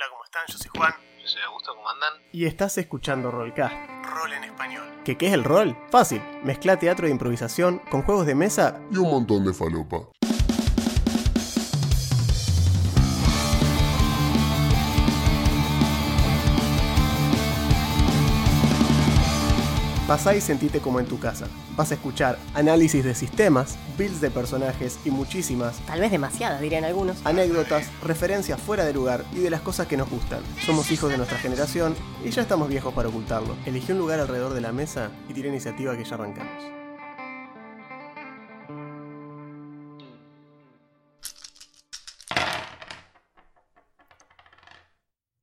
Hola, ¿cómo están? Yo soy Juan. Yo soy Augusto, ¿cómo andan? Y estás escuchando Rollcast. Rol en español. ¿Qué, ¿Qué es el rol? Fácil. Mezcla teatro de improvisación con juegos de mesa y un montón de falopa. Pasá y sentite como en tu casa. Vas a escuchar análisis de sistemas, builds de personajes y muchísimas Tal vez demasiadas, dirían algunos. anécdotas, referencias fuera de lugar y de las cosas que nos gustan. Somos hijos de nuestra generación y ya estamos viejos para ocultarlo. Elegí un lugar alrededor de la mesa y tira iniciativa que ya arrancamos.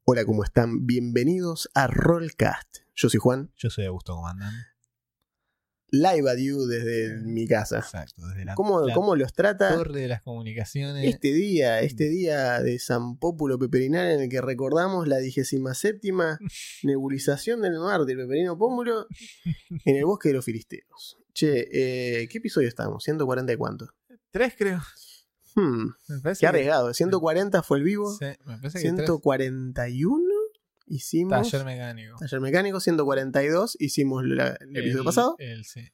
Hola, ¿cómo están? Bienvenidos a Rollcast. Yo soy Juan, Yo soy Augusto, ¿cómo andan? live a you desde mi casa. Exacto, desde la, ¿Cómo, la cómo los trata? torre de las comunicaciones. Este día, este día de San Pópulo Peperinal en el que recordamos la 27 nebulización del mar del Peperino Pómulo en el bosque de los filisteos. Che, eh, ¿qué episodio estamos? ¿140 y cuánto? Tres, creo. Hmm, Me qué arriesgado. 140 fue el vivo. Sí, me parece que tres. 141 hicimos. Taller mecánico. Taller mecánico, 142 hicimos la- el episodio pasado. El, sí.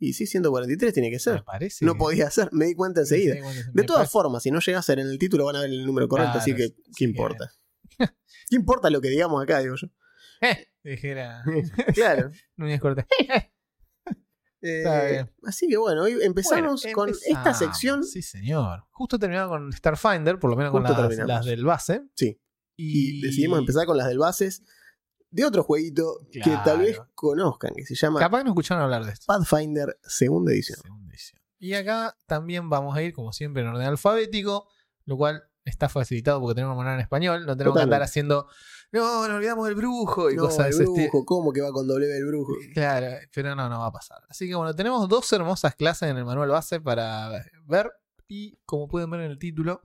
Y sí, 143 tiene que Me ser. parece. No podía ser, me di cuenta enseguida. Sí, De me todas formas, si no llega a ser en el título, van a ver el número correcto, Claro, así que, ¿qué importa? ¿Qué importa lo que digamos acá, digo yo? Eh, dijera Claro. Núñez Cortés. Eh, así que bueno, hoy empezamos Bueno, con esta sección. Sí, señor. Justo terminamos con Starfinder, por lo menos con las, del base. Sí. Y decidimos empezar con las del bases de otro jueguito que tal vez conozcan, que se llama Capaz que no escucharon hablar de esto. Pathfinder segunda edición. Segunda edición. Y acá también vamos a ir, como siempre, en orden alfabético, lo cual está facilitado porque tenemos que poner en español. No tenemos que andar haciendo, no, nos olvidamos del brujo y No, cosas de el ese brujo. ¿cómo que va con W el brujo? Claro, pero no, no va a pasar. Así que bueno, tenemos dos hermosas clases en el manual base para ver. Y como pueden ver en el título,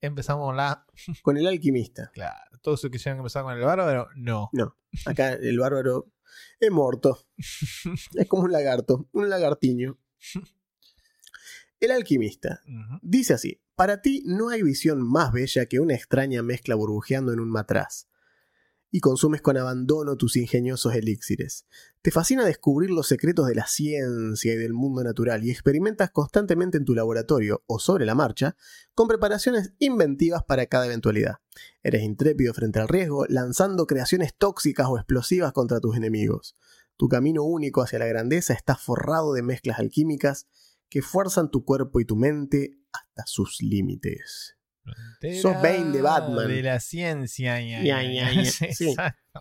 empezamos con la. Con el alquimista. Claro, todos los que quisieran empezar con el bárbaro, no. Acá el bárbaro es morto. Es como un lagarto, un lagartiño. El alquimista. Dice así, para ti no hay visión más bella que una extraña mezcla burbujeando en un matraz. Y consumes con abandono tus ingeniosos elixires. Te fascina descubrir los secretos de la ciencia y del mundo natural y experimentas constantemente en tu laboratorio o sobre la marcha con preparaciones inventivas para cada eventualidad. Eres intrépido frente al riesgo, lanzando creaciones tóxicas o explosivas contra tus enemigos. Tu camino único hacia la grandeza está forrado de mezclas alquímicas que fuerzan tu cuerpo y tu mente hasta sus límites. Sos Bane de Batman. De la ciencia. Sí. Exacto.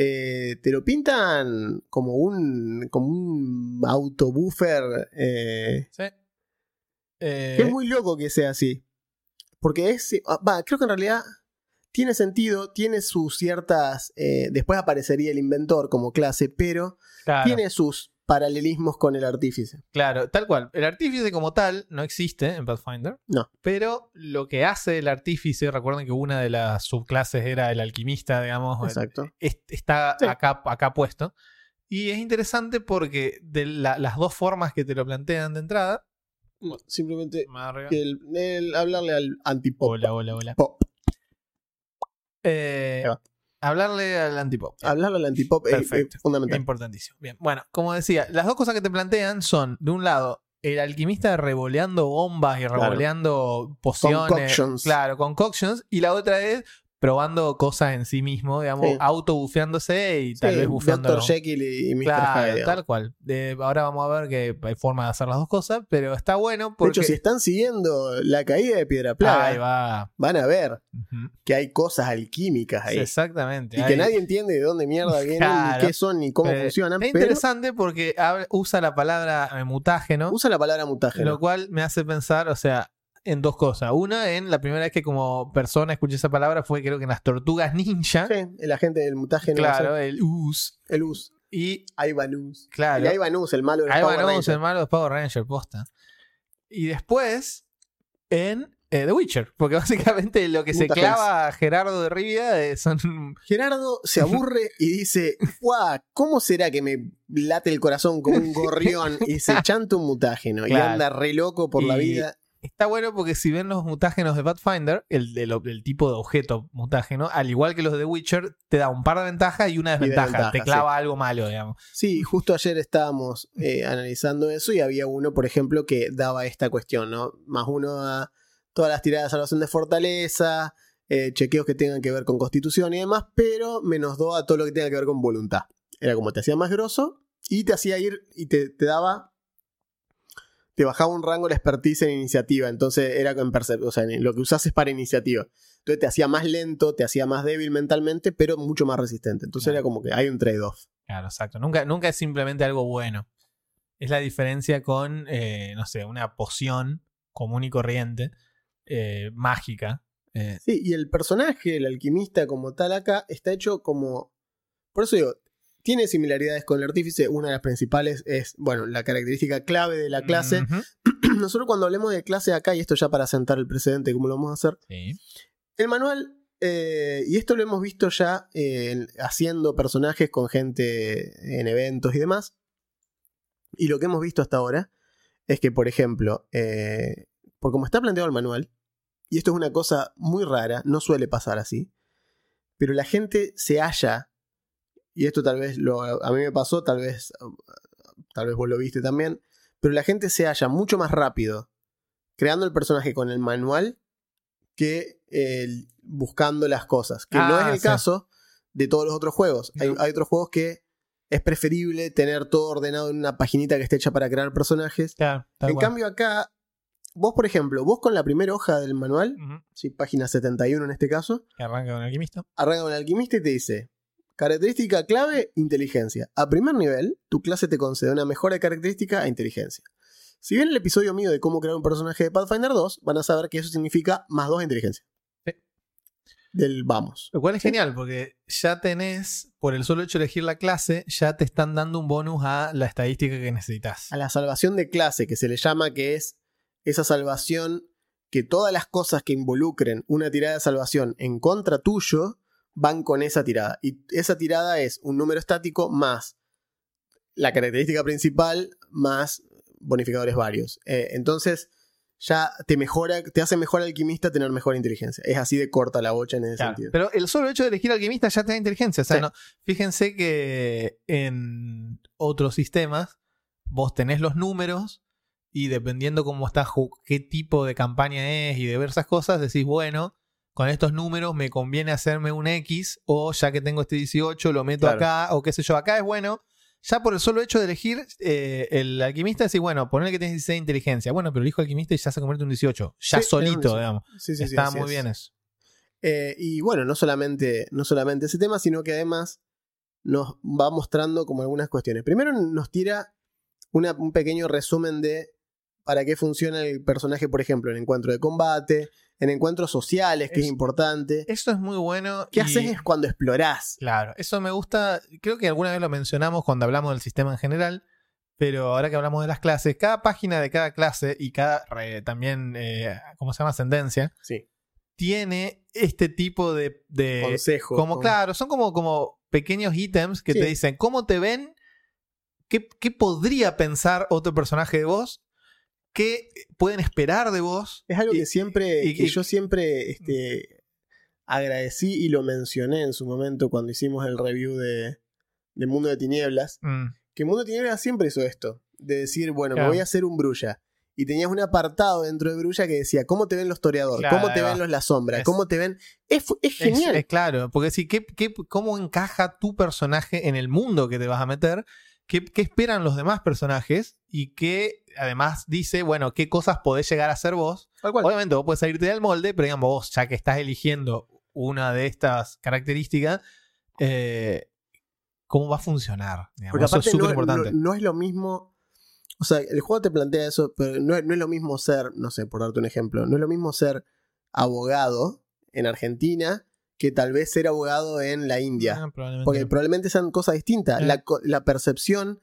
Eh, te lo pintan como un, como un autobuffer. eh, Sí. Eh, que es muy loco que sea así. Porque es. ah, Va, creo que en realidad tiene sentido, tiene sus ciertas. eh, después aparecería el inventor como clase, pero claro, tiene sus paralelismos con el artífice. claro, tal cual. El artífice como tal no existe en Pathfinder. No. Pero lo que hace el artífice, recuerden que una de las subclases era el alquimista, digamos. el- Exacto. es- está Sí. acá, acá puesto. Y es interesante porque de la- las dos formas que te lo plantean de entrada. Simplemente el, el hablarle al antipop. Hola, hola, hola. Pop. Eh. Hablarle al antipop. Hablarle al antipop es- es, Perfecto. fundamental. Importantísimo. Bien. Bueno, como decía, las dos cosas que te plantean son, de un lado, el alquimista revoleando bombas y revoleando pociones. Concoctions. Claro, concoctions. Y la otra es probando cosas en sí mismo, digamos, Sí. auto-bufeándose y tal Sí, vez bufeando. Dr. Jekyll y Mr. Claro, Hyde. tal cual. De- ahora vamos a ver que hay forma de hacer las dos cosas, pero está bueno De porque. hecho, si están siguiendo la caída de Piedra Plaga, va. van a ver que hay cosas alquímicas ahí. Exactamente. y ahí. que nadie entiende de dónde mierda vienen, Claro. ni qué son, ni cómo Eh, funcionan. Es Pero interesante porque usa la palabra eh, mutágeno. usa la palabra mutágeno. Lo cual me hace pensar, o sea, en dos cosas. Una, en la primera vez que como persona escuché esa palabra fue creo que en las tortugas ninja. Sí, el agente del mutágeno. claro, el US. El US. Y Ivanus. claro, El Ivanus, el malo de los Power Rangers. el malo de Power Ranger, posta. Y después, en eh, The Witcher. Porque básicamente lo que se clava a Gerardo de Rivia eh, son. Gerardo se aburre y dice, ¡guau! ¿Cómo será que me late el corazón como un gorrión y se chanta un mutágeno? Y anda re loco por la vida. Está bueno porque si ven los mutágenos de Pathfinder, el, del- el tipo de objeto mutágeno, al igual que los de The Witcher, te da un par de ventajas y una desventaja. desventaja, te clava algo malo, digamos. Sí, justo ayer estábamos eh, analizando eso y había uno, por ejemplo, que daba esta cuestión, ¿no? Más uno a todas las tiradas de salvación de fortaleza, eh, chequeos que tengan que ver con constitución y demás, pero menos dos a todo lo que tenga que ver con voluntad. Era como te hacía más grosso y te hacía ir y te, te daba. Te bajaba un rango la expertise en iniciativa, entonces era en o sea, en lo que usases para iniciativa. Entonces te hacía más lento, te hacía más débil mentalmente, pero mucho más resistente. Entonces Claro. era como que hay un trade-off. Claro, exacto. Nunca, nunca es simplemente algo bueno. Es la diferencia con, eh, no sé, una poción común y corriente, eh, mágica. Eh, Sí, y el personaje, el alquimista como tal acá, está hecho como... Por eso digo, tiene similaridades con el artífice. Una de las principales es, bueno, la característica clave de la clase. Nosotros cuando hablemos de clase acá, y esto ya para sentar el precedente, cómo lo vamos a hacer, sí. el manual, eh, y esto lo hemos visto ya eh, en- haciendo personajes con gente en eventos y demás. Y lo que hemos visto hasta ahora es que, por ejemplo, eh, por como está planteado el manual, y esto es una cosa muy rara, no suele pasar así, pero la gente se halla, y esto tal vez lo, a mí me pasó, tal vez, tal vez vos lo viste también, pero la gente se halla mucho más rápido creando el personaje con el manual que el- buscando las cosas. Que no Ah, es el sí. caso de todos los otros juegos. Hay, otros juegos que es preferible tener todo ordenado en una paginita que esté hecha para crear personajes. Claro, en cambio acá, vos por ejemplo, vos con la primera hoja del manual, sí, página 71 en este caso, Que arranca con el alquimista. arranca con el alquimista y te dice, característica clave, inteligencia. A primer nivel, tu clase te concede una mejora de característica a inteligencia. Si bien el episodio mío de cómo crear un personaje de Pathfinder 2, van a saber que eso significa más 2 de inteligencia. Sí. Del vamos. Lo cual es genial porque ya tenés, por el solo hecho de elegir la clase, ya te están dando un bonus a la estadística que necesitas. A la salvación de clase, que se le llama que es esa salvación que todas las cosas que involucren una tirada de salvación en contra tuyo van con esa tirada. Y esa tirada es un número estático más la característica principal más bonificadores varios. Eh, entonces ya te mejora, te hace mejor alquimista tener mejor inteligencia. Es así de corta la bocha en ese Claro, sentido. Pero el solo hecho de elegir alquimista ya te da inteligencia. O sea, Sí. no- fíjense que en otros sistemas vos tenés los números y dependiendo cómo está, ju- qué tipo de campaña es y diversas cosas, decís, bueno, con estos números me conviene hacerme un X o ya que tengo este 18 lo meto Claro. acá o qué sé yo, acá es bueno. Ya por el solo hecho de elegir eh, el alquimista, decís, bueno, ponerle que tienes 16 de inteligencia. Bueno, pero elijo alquimista y ya se convierte en un 18. Ya Sí, solito, 18. digamos. Sí, sí, sí, Está muy es. bien eso. Eh, y bueno, no solamente, no solamente ese tema, sino que además nos va mostrando como algunas cuestiones. Primero nos tira una- un pequeño resumen de para qué funciona el personaje, por ejemplo, en encuentro de combate, en encuentros sociales, que es, Es- importante. Eso es muy bueno. ¿Qué y- haces es cuando explorás? Claro, eso me gusta. Creo que alguna vez lo mencionamos cuando hablamos del sistema en general. Pero ahora que hablamos de las clases, cada página de cada clase y cada también, eh, ¿cómo se llama? Ascendencia, Sí. tiene este tipo de. de- Consejo. como, claro, son como, como pequeños ítems que Sí. te dicen cómo te ven, qué, qué podría pensar otro personaje de vos, qué pueden esperar de vos. Es algo Y- que siempre, y- que y- yo siempre este, agradecí y lo mencioné en su momento cuando hicimos el review de, de Mundo de Tinieblas. Mm, Que Mundo de Tinieblas siempre hizo esto. De decir, bueno, Claro. me voy a hacer un brulla. Y tenías un apartado dentro de Brulla que decía, ¿cómo te ven los toreadores? Claro, ¿Cómo te ven los La Sombra? Es- ¿Cómo te ven? Es, genial. Es, claro, porque sí, ¿qué, qué, cómo encaja tu personaje en el mundo que te vas a meter? ¿Qué, qué esperan los demás personajes? Y qué además dice, bueno, qué cosas podés llegar a ser vos. Obviamente vos puedes salirte del molde, pero digamos vos, ya que estás eligiendo una de estas características, eh, ¿cómo va a funcionar? Digamos, Porque eso es súper importante. no- no es lo mismo. O sea, el juego te plantea eso, pero no, no es lo mismo ser, no sé, por darte un ejemplo, no es lo mismo ser abogado en Argentina que tal vez ser abogado en la India. Ah, probablemente Porque probablemente sean cosas distintas. Eh. La, percepción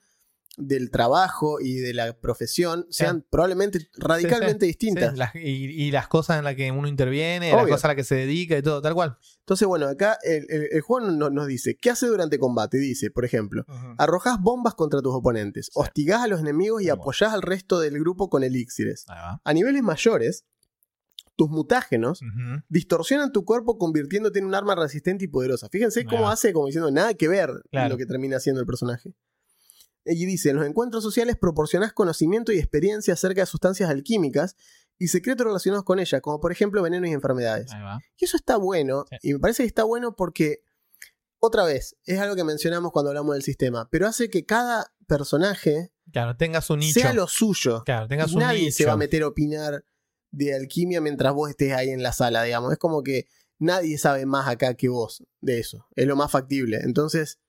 del trabajo y de la profesión sean probablemente radicalmente Sí, distintas. Las- y, y las cosas en las que uno interviene, las cosas a las que se dedica y todo, tal cual. Entonces, bueno, acá el, el- el juego no- nos dice, ¿qué hace durante combate? Dice, por ejemplo, arrojás bombas contra tus oponentes, hostigás a los enemigos y apoyás al resto del grupo con elixires. A niveles mayores, tus mutágenos Ujú. distorsionan tu cuerpo convirtiéndote en un arma resistente y poderosa. Fíjense cómo hace como diciendo nada que ver Claro. lo que termina haciendo el personaje. Y dice, en los encuentros sociales proporcionás conocimiento y experiencia acerca de sustancias alquímicas y secretos relacionados con ellas, como por ejemplo venenos y enfermedades. Y eso está bueno, Sí. y me parece que está bueno porque, otra vez, es algo que mencionamos cuando hablamos del sistema, pero hace que cada personaje Claro, tengas un nicho. sea lo suyo. Claro, tengas Y un nadie nicho. se va a meter a opinar de alquimia mientras vos estés ahí en la sala, digamos. Es como que nadie sabe más acá que vos de eso. Es lo más factible. Entonces,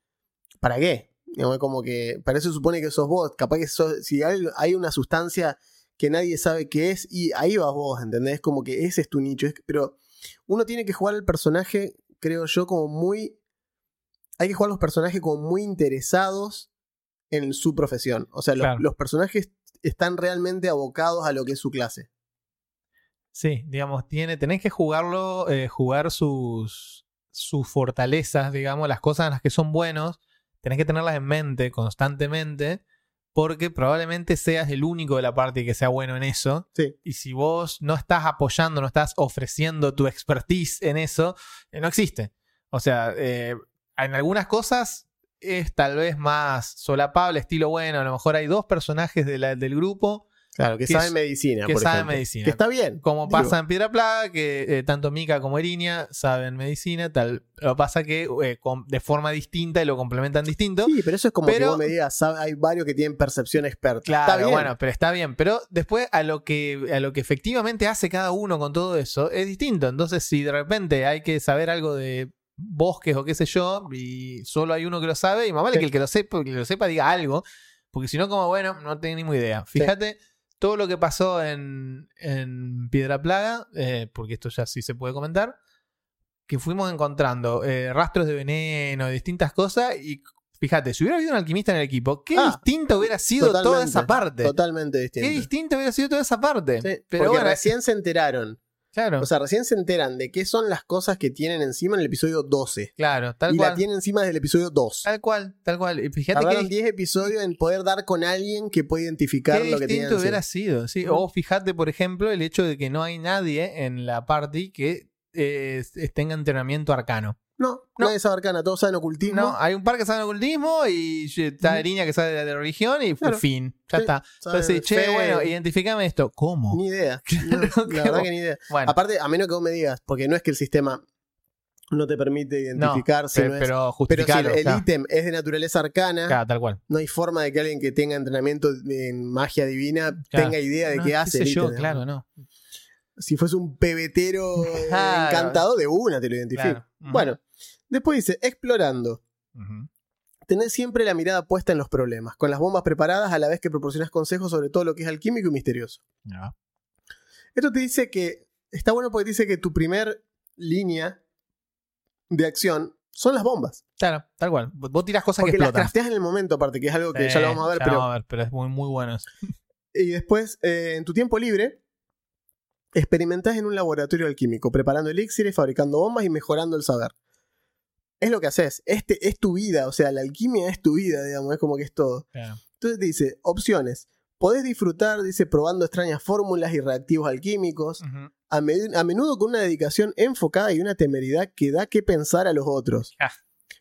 ¿para qué? Es como que para eso supone que sos vos. Capaz que sos- si hay, hay una sustancia que nadie sabe qué es, y ahí vas vos, ¿entendés? Como que ese es tu nicho. Es- pero uno tiene que jugar al personaje, creo yo, como muy. Hay que jugar los personajes como muy interesados en su profesión. O sea, los, los personajes están realmente abocados a lo que es su clase. Sí, digamos, tiene, tenés que jugarlo, eh, jugar sus, sus fortalezas, digamos, las cosas en las que son buenos, tenés que tenerlas en mente constantemente, porque probablemente seas el único de la parte que sea bueno en eso. Sí. Y si vos no estás apoyando, no estás ofreciendo tu expertise en eso, eh, no existe. O sea, eh, en algunas cosas es tal vez más solapable, estilo bueno. A lo mejor hay dos personajes de la- del grupo Claro, que Que saben es- medicina. que por saben ejemplo. medicina. Que está bien. como Digo, pasa en Piedra Plaga, que eh, tanto Mika como Erinia saben medicina, tal. Lo que pasa que eh, de forma distinta y lo complementan distinto. Sí, pero eso es como que Pero- vos me digas, sabe- hay varios que tienen percepción experta. Claro, está bien. bueno, pero está bien. Pero después a lo que a lo que efectivamente hace cada uno con todo eso es distinto. Entonces, si de repente hay que saber algo de bosques o qué sé yo, y solo hay uno que lo sabe, y más vale Sí. que el que lo sepa, que lo sepa diga algo. Porque si no, como bueno, no tengo ni idea. Fíjate todo lo que pasó en, en Piedra Plaga, eh, porque esto ya sí se puede comentar, que fuimos encontrando eh, rastros de veneno, distintas cosas, y fíjate, si hubiera habido un alquimista en el equipo, qué Ah, distinto hubiera sido toda esa parte. Totalmente distinto. Qué distinto hubiera sido toda esa parte. Sí, Pero porque bueno, recién se enteraron. Claro, O sea, recién se enteran de qué son las cosas que tienen encima en el episodio 12. claro, tal y cual. la tienen encima desde el episodio 2. Tal cual, tal cual. Y fíjate Tardaron que 10 episodios en poder dar con alguien que puede identificar qué lo que tienen distinto hubiera sido. ¿sí? O fíjate, por ejemplo, el hecho de que no hay nadie en la party que eh, tenga entrenamiento arcano. No, No. nadie sabe arcana, todos saben ocultismo. No, hay un par que sabe ocultismo y está Ujú. Erinia que sabe de, de religión y Claro. fin. Ya Sí, está. saben Entonces, che, fe, bueno, identificame esto. ¿Cómo? Ni idea. No, la verdad que ni idea. Bueno, Aparte, a menos que vos me digas, porque no es que el sistema no te permite identificar, pe- sino es- pero Pero si justificarlo. el claro, ítem es de naturaleza arcana, claro, tal cual. no hay forma de que alguien que tenga entrenamiento en magia divina tenga idea de No, qué hace sé el yo, ítem. claro, no. Si fuese un pebetero encantado, de una te lo identifico. Bueno, después dice, explorando. Ujú. Tenés siempre la mirada puesta en los problemas, con las bombas preparadas a la vez que proporcionas consejos sobre todo lo que es alquímico y misterioso. Esto te dice que está bueno porque dice que tu primer línea de acción son las bombas. Claro, tal cual. Vos tirás cosas Porque que las explotan. crafteas en el momento, aparte, que es algo que ya lo vamos a ver, pero. vamos a ver, pero es muy, muy bueno eso. Y después, eh, en tu tiempo libre, experimentás en un laboratorio alquímico, preparando elixires, fabricando bombas y mejorando el saber. Es lo que haces. Este es tu vida, o sea, la alquimia es tu vida, digamos, es como que es todo. Claro. Entonces dice, opciones. Podés disfrutar, dice, probando extrañas fórmulas y reactivos alquímicos, Ujú. a, me- a menudo con una dedicación enfocada y una temeridad que da que pensar a los otros. Ah.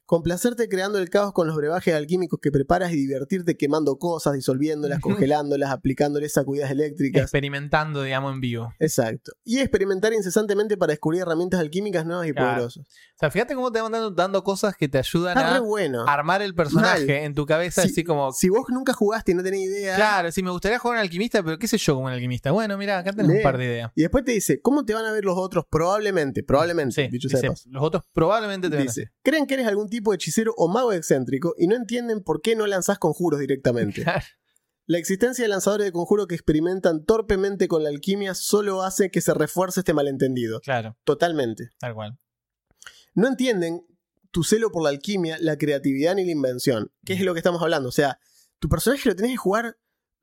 Complacerte creando el caos con los brebajes alquímicos que preparas y divertirte quemando cosas, disolviéndolas, congelándolas, aplicándoles sacudidas eléctricas. Experimentando, digamos, en vivo. Exacto. Y experimentar incesantemente para descubrir herramientas alquímicas nuevas y Claro. poderosas. O sea, fíjate cómo te van dando, dando cosas que te ayudan Está a bueno. armar el personaje Mal. en tu cabeza, Sí. así como. Si vos nunca jugaste y no tenés idea. Claro, si me gustaría jugar a un alquimista, pero qué sé yo como un alquimista. Bueno, mira, acá tenés Lee. un par de ideas. Y después te dice, ¿cómo te van a ver los otros? Probablemente, probablemente, Sí, dicho sea de dice, paso. los otros probablemente te ven así. Dice, creen que eres algún tipo de hechicero o mago excéntrico y no entienden por qué no lanzás conjuros directamente. Claro. La existencia de lanzadores de conjuros que experimentan torpemente con la alquimia solo hace que se refuerce este malentendido. Claro, Totalmente. tal cual. No entienden tu celo por la alquimia, la creatividad ni la invención. ¿Qué es lo que estamos hablando? O sea, tu personaje lo tenés que jugar.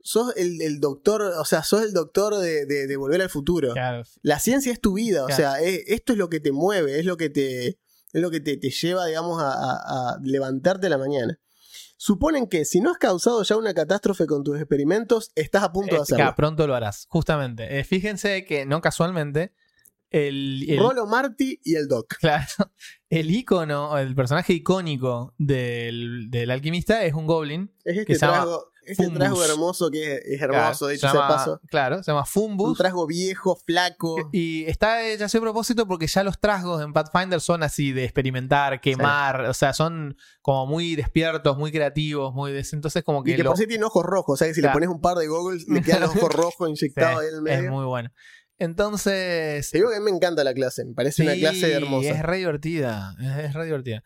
Sos el, el doctor, o sea, sos el doctor de, de- de volver al futuro. Claro. La ciencia es tu vida, o sea, es- esto es lo que te mueve, es lo que te, es lo que te, te lleva, digamos, a, a- a levantarte a la mañana. Suponen que si no has causado ya una catástrofe con tus experimentos, estás a punto de Eh, hacerlo. pronto lo harás, justamente. Eh, fíjense que no casualmente el, el- Rolo Marty y el Doc. claro, el icono, el personaje icónico del, del alquimista es un goblin. Es este Que este Fumbus. trasgo hermoso que es, es hermoso, Claro, de hecho, se llama- paso. Claro, se llama Un Fumbus. trasgo viejo, flaco. Y está hecho así a propósito porque ya los trasgos en Pathfinder son así de experimentar, quemar, o sea, son como muy despiertos, muy creativos, muy des... entonces como que, Y que lo- por sí tiene ojos rojos, o sea que si Claro. le pones un par de goggles, le quedan los ojos rojos inyectados ahí en el es medio. muy bueno. Entonces, Te digo que a mí me encanta la clase, me parece una sí, clase hermosa. Es re divertida, es, es re divertida.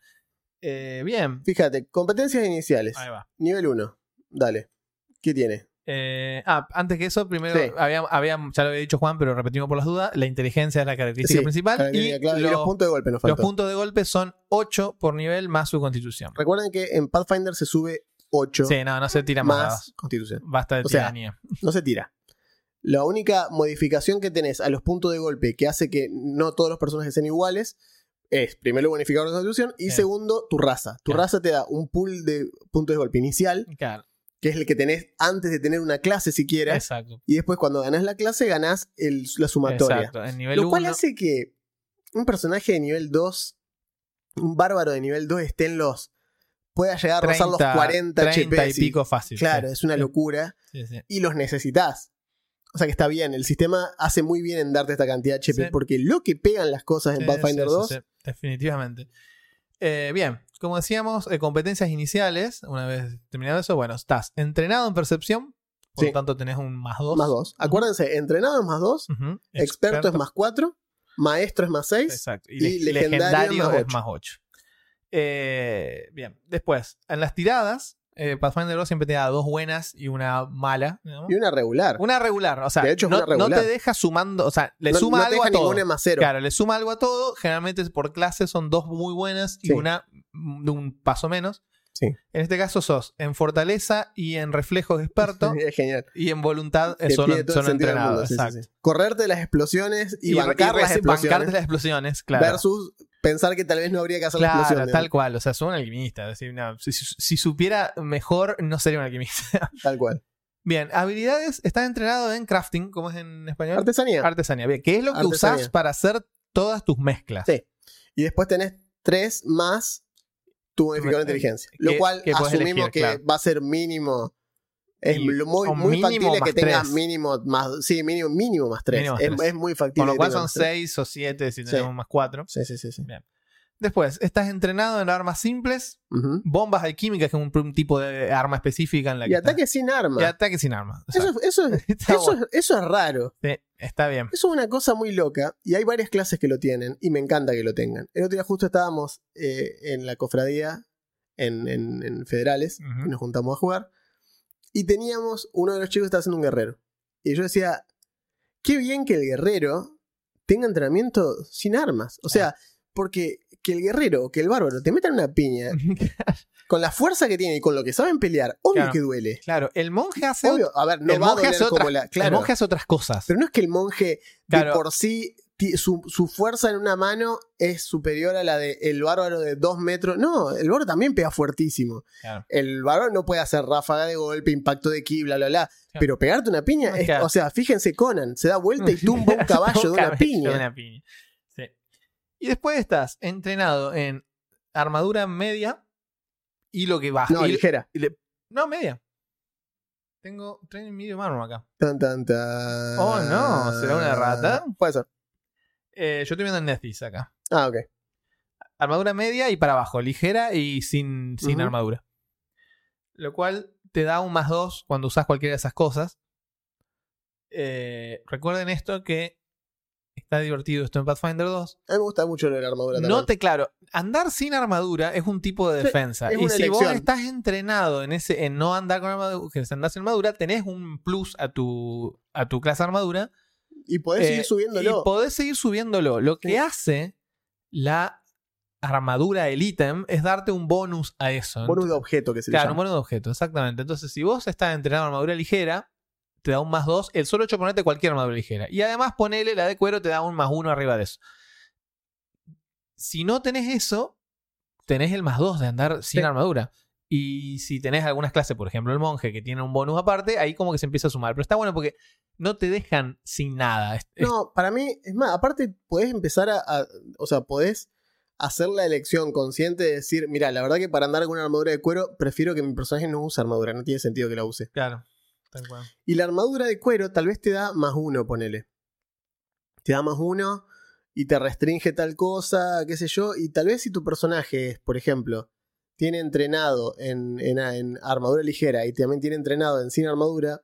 Eh, bien, Fíjate, competencias iniciales. ahí va. Nivel 1. Dale. ¿Qué tiene? Eh, ah, antes que eso, primero Sí. había, había- ya lo había dicho Juan, pero repetimos por las dudas, la inteligencia es la característica Sí, principal característica y, clave. Y los, puntos de golpe nos los puntos de golpe son 8 por nivel más su constitución. Recuerden que en Pathfinder se sube 8 Sí, no, no se tira más. constitución. Basta de O sea, tiranía. No se tira. La única modificación que tenés a los puntos de golpe que hace que no todos los personajes sean iguales es, primero, bonificador de constitución y segundo, tu raza. Tu Claro. raza te da un pool de puntos de golpe inicial, Claro, que es el que tenés antes de tener una clase siquiera. exacto. Y después, cuando ganás la clase, ganás el- la sumatoria. Exacto. Nivel Lo cual 1, hace que un personaje de nivel 2, un bárbaro de nivel 2, esté en los. pueda llegar a rozar los 40 30 HP. y pico fácil. Claro, sí. es una locura. sí, sí. Y los necesitas. O sea que está bien, el sistema hace muy bien en darte esta cantidad de HP, porque lo que pegan las cosas en Pathfinder sí, sí, 2, sí, definitivamente. Eh, bien, como decíamos, eh, competencias iniciales, una vez terminado eso, bueno, estás entrenado en percepción, por Sí. lo tanto tenés un más 2. más 2. Acuérdense, entrenado es más 2, experto es más 4, maestro es más 6. Exacto. Y, y le- legendario legendario, más es ocho. más 8. bien, después, en las tiradas, eh, Pathfinder 2 siempre te da dos buenas y una mala. Y una regular. Una regular, o sea, De hecho, es no, una regular. no te deja sumando, o sea, le no, suma algo deja a todo. más 0. Claro, le suma algo a todo. Generalmente por clase son dos muy buenas y Sí. una de un paso menos. Sí. En este caso sos en fortaleza y en reflejos experto es genial. y en voluntad eh, son, son entrenados. sí, sí. Correrte las explosiones y, bancar las explosiones. bancarte las explosiones, claro. Versus pensar que tal vez no habría que hacer la Claro, explosión. tal cual. O sea, soy un alquimista. es decir, no, si, si- si supiera mejor, no sería un alquimista. Tal cual. Bien, habilidades. Estás entrenado en crafting, como es en español. Artesanía. Artesanía. Bien, ¿qué es lo que Artesanía. usás para hacer todas tus mezclas? Sí. Y después tenés 3 más tu de inteligencia. que- Lo cual que asumimos elegir, que claro. va a ser mínimo. Es Y- muy, muy factible que tengas mínimo más. Sí, mínimo, mínimo más 3. Mínimo más Es, tres. es muy factible. Con lo cual son. 6 o 7 si Sí. tenemos más 4. Sí, sí, sí. sí. Después, estás entrenado en armas simples, bombas alquímicas, que es un, un tipo de arma específica en la que Y estás- ataque sin arma. y ataque sin armas. Eso, eso, Está eso, bueno. eso es raro. Sí, está bien. Eso es una cosa muy loca y hay varias clases que lo tienen y me encanta que lo tengan. El otro día justo estábamos eh, en la cofradía en, en- en Federales y nos juntamos a jugar y teníamos uno de los chicos que estaba haciendo un guerrero. Y yo decía, qué bien que el guerrero tenga entrenamiento sin armas. O sea, porque que el guerrero que el bárbaro te metan una piña con la fuerza que tiene y con lo que saben pelear, obvio Claro. que duele. claro, el monje hace, Obvio, a ver, no el va a monje doler hace como otras, la... el Claro, monje hace otras cosas. pero no es que el monje Claro. de por sí su, su fuerza en una mano es superior a la del el bárbaro de dos metros. No, el bárbaro también pega fuertísimo. El bárbaro no puede hacer ráfaga de golpe, impacto de ki, bla, bla, bla. Pero pegarte una piña, es- o sea, fíjense Conan, se da vuelta y tumba un caballo de una Caballo piña. de una piña. Y después estás entrenado en armadura media y lo que baja. No, y- ligera. y le- no, media. Tengo training medium armor acá. Tan, tan, tan. Oh, no, ¿será una rata? Puede ser. Eh, yo estoy viendo en Netflix acá. Ah, ok. Armadura media y para abajo, ligera y sin, sin armadura. Lo cual te da un más 2 cuando usas cualquiera de esas cosas. Eh, recuerden esto que está divertido esto en Pathfinder 2. A mí me gusta mucho la armadura también. Note claro, andar sin armadura es un tipo de Sí, defensa. es y si vos estás entrenado en ese en no andar con armadura, que andar sin armadura, tenés un plus a tu a tu clase armadura Y podés eh, seguir subiéndolo. Y podés seguir subiéndolo. Lo que Sí. hace la armadura el ítem es darte un bonus a eso. Bonus de objeto que se le Claro, un llama. bonus de objeto, exactamente. Entonces, si vos estás entrenando armadura ligera, te da un más 2. El solo hecho de ponerte cualquier armadura ligera. Y además, ponele la de cuero, te da un más 1 arriba de eso. Si no tenés eso, tenés el más 2 de andar sin Sí. armadura. Y si tenés algunas clases, por ejemplo, el monje, que tiene un bonus aparte, ahí como que se empieza a sumar. Pero está bueno porque no te dejan sin nada. No, para mí, es más, aparte podés empezar a, a- o sea, podés hacer la elección consciente de decir, mira, la verdad que para andar con una armadura de cuero, prefiero que mi personaje no use armadura, no tiene sentido que la use. Claro. Y la armadura de cuero tal vez te da más uno, ponele. Te da más uno y te restringe tal cosa, qué sé yo. Y tal vez si tu personaje por ejemplo, tiene entrenado en, en- en armadura ligera y también tiene entrenado en sin armadura,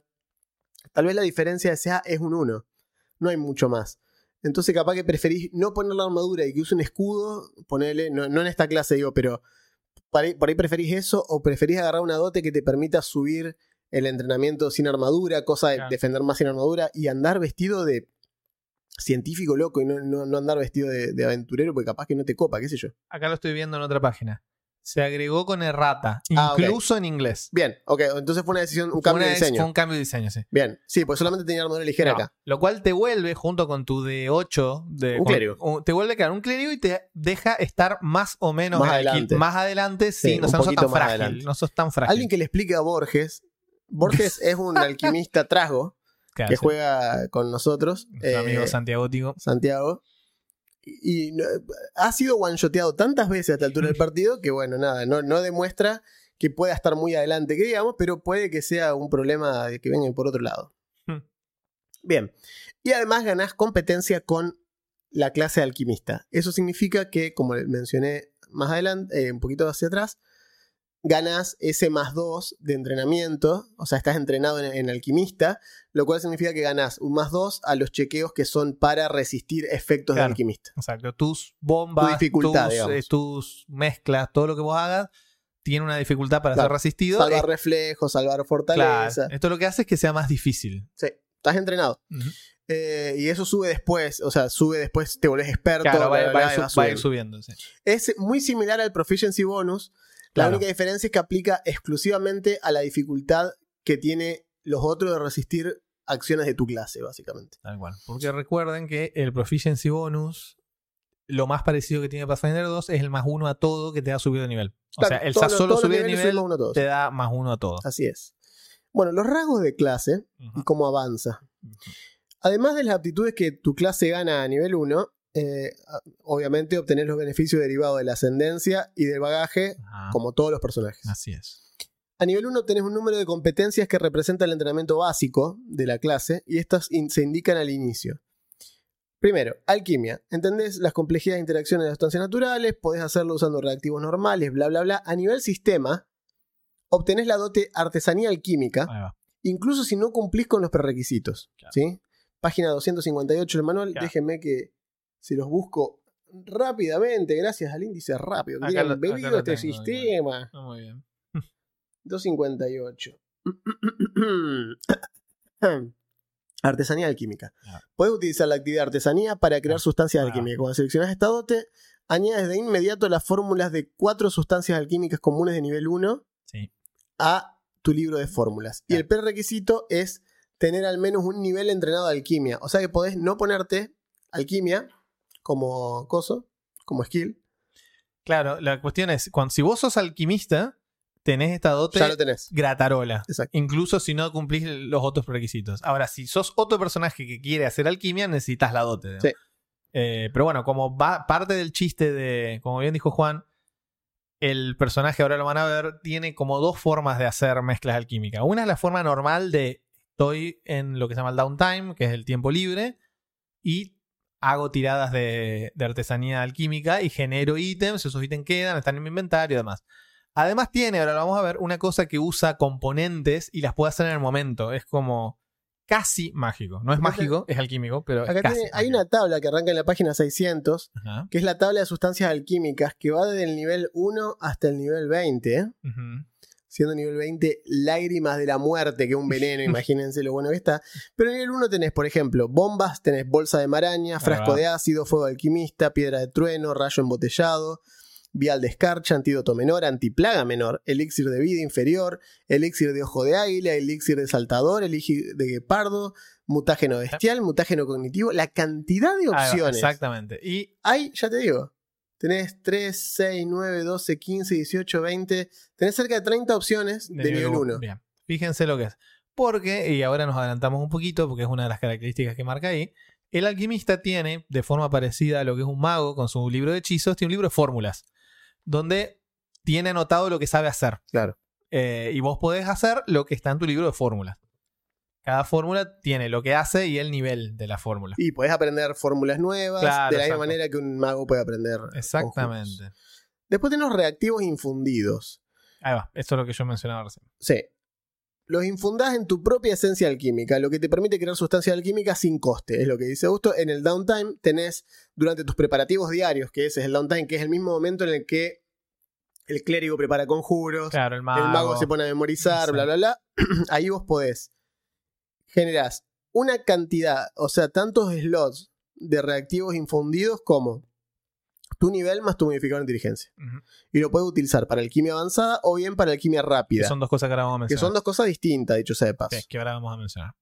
tal vez la diferencia sea es un 1. No hay mucho más. Entonces capaz que preferís no poner la armadura y que use un escudo, ponele, no, no en esta clase digo, pero por ahí, por ahí preferís eso o preferís agarrar una dote que te permita subir el entrenamiento sin armadura, cosa de Claro. defender más sin armadura y andar vestido de científico loco y no, no- no andar vestido de, de aventurero porque capaz que no te copa, qué sé yo. Acá lo estoy viendo en otra página. Se agregó con errata, Ah, incluso en inglés. Bien, ok, entonces fue una decisión, un Fue cambio de diseño. Fue un cambio de diseño, sí. Bien, sí, pues solamente tenía armadura ligera No, acá. Lo cual te vuelve, junto con tu D8, de, Un clérigo. te vuelve a quedar un clérigo y te deja estar más o menos Más adelante. Más adelante, sí, Sí, no, o sea, no sos tan frágil. No sos tan frágil. Alguien que le explique a Borges. Borges es un alquimista trasgo que juega con nosotros. Nuestro eh, amigo Santiago Tico. Santiago. Y, y no- ha sido one-shoteado tantas veces a esta altura del partido que, bueno, nada, no, no demuestra que pueda estar muy adelante, que digamos, pero puede que sea un problema de que vengan por otro lado. Hmm. Bien. Y además ganás competencia con la clase alquimista. Eso significa que, como mencioné más adelante, eh, un poquito hacia atrás, ganas ese más 2 de entrenamiento, o sea, estás entrenado en, en alquimista, lo cual significa que ganas un más 2 a los chequeos que son para resistir efectos Claro. de alquimista. Exacto. Tus bombas, Tu dificultad, tus, eh, tus mezclas, todo lo que vos hagas, tiene una dificultad para Claro. ser resistido. Salvar Es- reflejos, salvar claro. fortaleza. Esto lo que hace es que sea más difícil. Sí, estás entrenado. Eh, y eso sube después, o sea, sube después, te volvés experto. Claro, va, bla, bla, va a va ir subiendo. subiendo. sí. Es muy similar al Proficiency Bonus. La única diferencia es que aplica exclusivamente a la dificultad que tiene los otros de resistir acciones de tu clase, básicamente. Tal cual. Porque recuerden que el Proficiency Bonus, lo más parecido que tiene Pathfinder 2 es el más uno a todo que te da subido de nivel. O sea, el todos solo todos subir de nivel suman uno a todos. te da más uno a todo. Así es. Bueno, los rasgos de clase y cómo avanza. Además de las aptitudes que tu clase gana a nivel 1, eh, obviamente obtenés los beneficios derivados de la ascendencia y del bagaje, Ajá. como todos los personajes. Así es. A nivel 1 tenés un número de competencias que representa el entrenamiento básico de la clase y estas in- se indican al inicio. Primero, alquimia. Entendés las complejidades de interacciones de las sustancias naturales, podés hacerlo usando reactivos normales, bla, bla, bla. A nivel sistema, obtenés la dote artesanía alquímica, incluso si no cumplís con los prerequisitos. Claro. ¿sí? Página 258 del manual. Claro. Déjenme que si los busco rápidamente, gracias al índice rápido. que Acá embebido lo este tengo, sistema. Ah, Muy bien. 258. Artesanía alquímica. Ah. Puedes utilizar la actividad artesanía para crear Ah. sustancias Ah. alquímicas. Cuando seleccionas esta dote, añades de inmediato las fórmulas de cuatro sustancias alquímicas comunes de nivel 1 Sí. a tu libro de fórmulas. Y el prerequisito es tener al menos un nivel entrenado de alquimia. O sea que podés no ponerte alquimia como coso, como skill. Claro, la cuestión es, cuando, si vos sos alquimista, tenés esta dote Ya lo tenés. gratarola. Exacto. Incluso si no cumplís los otros requisitos. Ahora, si sos otro personaje que quiere hacer alquimia, necesitas la dote. Sí. Eh, pero bueno, como va, parte del chiste de, como bien dijo Juan, el personaje, ahora lo van a ver, tiene como dos formas de hacer mezclas alquímicas. Una es la forma normal de estoy en lo que se llama el downtime, que es el tiempo libre, y hago tiradas de, de artesanía alquímica y genero ítems, esos ítems quedan, están en mi inventario y demás. Además tiene, ahora lo vamos a ver, una cosa que usa componentes y las puede hacer en el momento. Es como casi mágico. No es mágico, es alquímico, pero Acá es casi tiene- hay una tabla que arranca en la página 600, Ajá. que es la tabla de sustancias alquímicas, que va desde el nivel 1 hasta el nivel 20, ¿eh? Ujú. Siendo nivel 20 lágrimas de la muerte, que es un veneno, imagínense lo bueno que está. Pero en nivel 1 tenés, por ejemplo, bombas, tenés bolsa de maraña, frasco de ácido, fuego alquimista, piedra de trueno, rayo embotellado, vial de escarcha, antídoto menor, antiplaga menor, elixir de vida inferior, elixir de ojo de águila, elixir de saltador, elixir de guepardo, mutágeno bestial, mutágeno cognitivo, la cantidad de opciones. exactamente. Y Hay, ya te digo, tenés 3, 6, 9, 12, 15, 18, 20, tenés cerca de 30 opciones de, nivel 1. Bien, fíjense lo que es. Porque, y ahora nos adelantamos un poquito, porque es una de las características que marca ahí, el alquimista tiene, de forma parecida a lo que es un mago con su libro de hechizos, tiene un libro de fórmulas, donde tiene anotado lo que sabe hacer. Claro. Eh, y vos podés hacer lo que está en tu libro de fórmulas. Cada fórmula tiene lo que hace y el nivel de la fórmula. Y podés aprender fórmulas nuevas, Claro, de la exacto. misma manera que un mago puede aprender. conjuros. Exactamente. Después tenemos reactivos infundidos. Ahí va, esto es lo que yo mencionaba recién. Sí. Los infundás en tu propia esencia alquímica, lo que te permite crear sustancias alquímicas sin coste. Es lo que dice Augusto. En el downtime tenés durante tus preparativos diarios, que ese es el downtime, que es el mismo momento en el que el clérigo prepara conjuros, Claro, el mago. el mago se pone a memorizar, Sí. bla, bla, bla. Ahí vos podés. Generás una cantidad, o sea, tantos slots de reactivos infundidos como tu nivel más tu modificador de inteligencia. Y lo puedes utilizar para alquimia avanzada o bien para alquimia Que rápida. son dos cosas que ahora vamos a Que mencionar. son dos cosas distintas, dicho sea de paso. Sí, que ahora vamos a mencionar.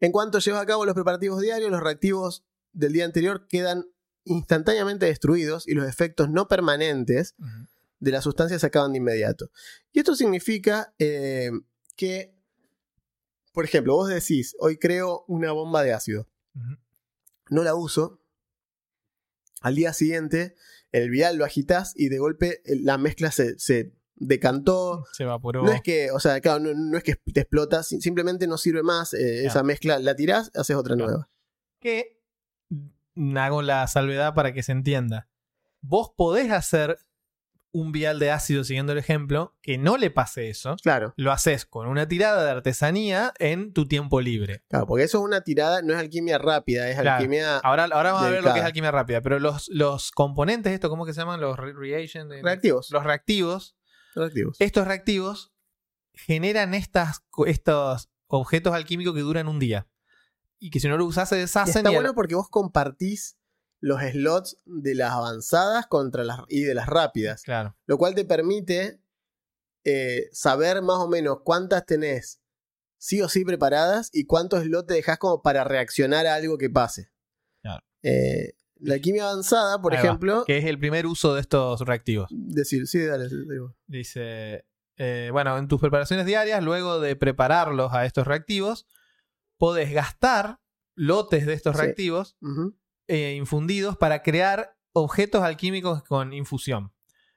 En cuanto llevas a cabo los preparativos diarios, los reactivos del día anterior quedan instantáneamente destruidos y los efectos no permanentes de la sustancia se acaban de inmediato. Y esto significa eh, que, por ejemplo, vos decís, hoy creo una bomba de ácido, no la uso, al día siguiente el vial lo agitas y de golpe eh, la mezcla se, se decantó. Se evaporó. No es que, o sea, claro, no, no es que te explota, si- simplemente no sirve más. eh, Esa mezcla la tirás, haces otra Claro. nueva. que hago la salvedad para que se entienda. Vos podés hacer un vial de ácido siguiendo el ejemplo, que no le pase eso. Claro, Lo haces con una tirada de artesanía en tu tiempo libre. claro, porque eso es una tirada, no es alquimia rápida, es Claro. alquimia Ahora, ahora vamos a ver lo que es alquimia rápida, pero los, los componentes, esto, ¿cómo que se llaman? Los re- reagent, eh, reactivos. Los reactivos. reactivos. Estos reactivos generan estas, estos objetos alquímicos que duran un día. Y que si no lo usás se Y deshacen. está y bueno porque vos compartís los slots de las avanzadas contra las y de las rápidas. Claro. Lo cual te permite eh, saber más o menos cuántas tenés sí o sí preparadas y cuántos slots te dejás como para reaccionar a algo que pase. Claro. Eh, la alquimia avanzada, por Ahí va, ejemplo. que es el primer uso de estos reactivos. Decir, sí, dale, digo. Dice, eh, bueno, en tus preparaciones diarias, luego de prepararlos a estos reactivos, podés gastar lotes de estos Sí. reactivos. Eh, infundidos para crear objetos alquímicos con infusión.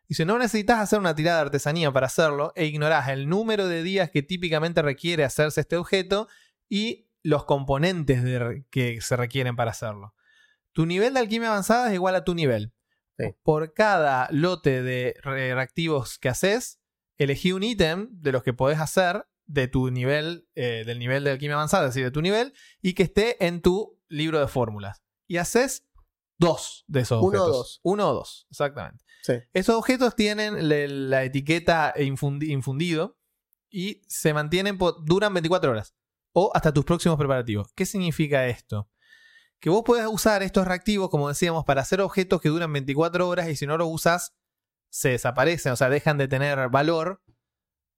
Dice, no necesitas hacer una tirada de artesanía para hacerlo e ignorás el número de días que típicamente requiere hacerse este objeto y los componentes de que se requieren para hacerlo. Tu nivel de alquimia avanzada es igual a tu nivel. Sí. Por cada lote de re- reactivos que haces, elegí un ítem de los que podés hacer de tu nivel, eh, del nivel de alquimia avanzada, es decir, de tu nivel, y que esté en tu libro de fórmulas. Y haces dos de esos Uno o objetos. dos. Uno o dos, exactamente. Sí. Esos objetos tienen la etiqueta infundi- infundido y se mantienen, po- duran 24 horas o hasta tus próximos preparativos. ¿Qué significa esto? Que vos podés usar estos reactivos, como decíamos, para hacer objetos que duran 24 horas y si no los usas, se desaparecen, o sea, dejan de tener valor,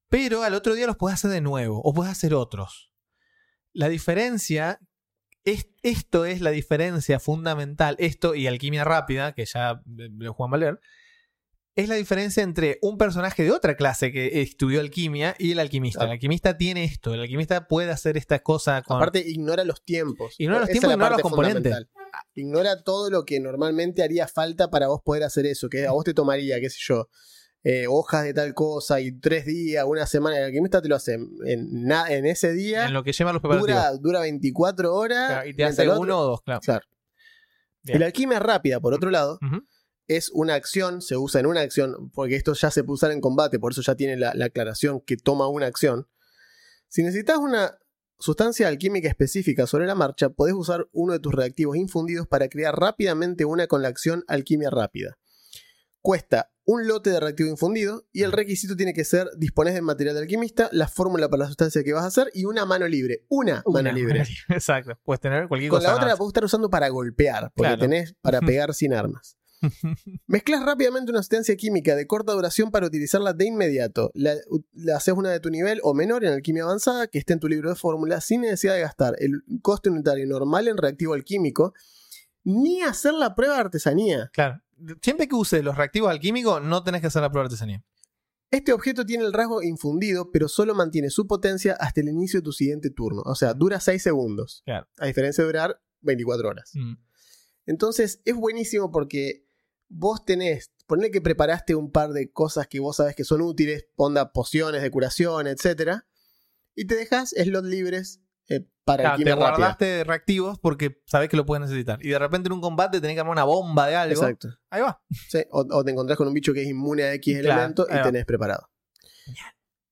pero al otro día los podés hacer de nuevo o podés hacer otros. La diferencia, esto es la diferencia fundamental, esto y alquimia rápida, que ya eh, lo Juan Valer, es la diferencia entre un personaje de otra clase que estudió alquimia y el alquimista. Claro. El alquimista tiene esto, el alquimista puede hacer esta cosa con... Aparte, ignora los tiempos. Ignora los Esa tiempos, ignora los componentes. Ignora todo lo que normalmente haría falta para vos poder hacer eso. Que a vos te tomaría, qué sé yo, eh, hojas de tal cosa y tres días, una semana. El alquimista te lo hace en, en ese día. en lo que llevan los preparativos. Dura, dura 24 horas. Claro, y te hace otro- uno o dos, claro. Claro. El alquimia rápida, por otro lado, es una acción, se usa en una acción, porque esto ya se puede usar en combate, por eso ya tiene la, la aclaración que toma una acción. Si necesitas una sustancia alquímica específica sobre la marcha, podés usar uno de tus reactivos infundidos para crear rápidamente una con la acción alquimia rápida. Cuesta un lote de reactivo infundido y el requisito tiene que ser dispones del material de alquimista, la fórmula para la sustancia que vas a hacer y una mano libre. Una, Una mano libre. Exacto. Puedes tener cualquier Con cosa. la otra la puedes estar usando para golpear, porque Claro. tenés para pegar sin armas. Mezclas rápidamente una sustancia química de corta duración para utilizarla de inmediato. La, la haces una de tu nivel o menor en alquimia avanzada que esté en tu libro de fórmula sin necesidad de gastar el coste unitario normal en reactivo alquímico ni hacer la prueba de artesanía. Claro. Siempre que uses los reactivos alquímicos, no tenés que hacer la prueba de artesanía. Este objeto tiene el rasgo infundido, pero solo mantiene su potencia hasta el inicio de tu siguiente turno. O sea, dura 6 segundos. Claro. A diferencia de durar 24 horas. Mm. Entonces es buenísimo porque vos tenés, ponle que preparaste un par de cosas que vos sabes que son útiles, onda pociones de curación, etc. Y te dejas slots libres eh, para Claro, te alquimia rápida. guardaste reactivos porque sabés que lo puedes necesitar. Y de repente en un combate tenés que armar una bomba de algo. Exacto. Ahí va. Sí, o, o te encontrás con un bicho que es inmune a X Claro, elemento y va. tenés preparado.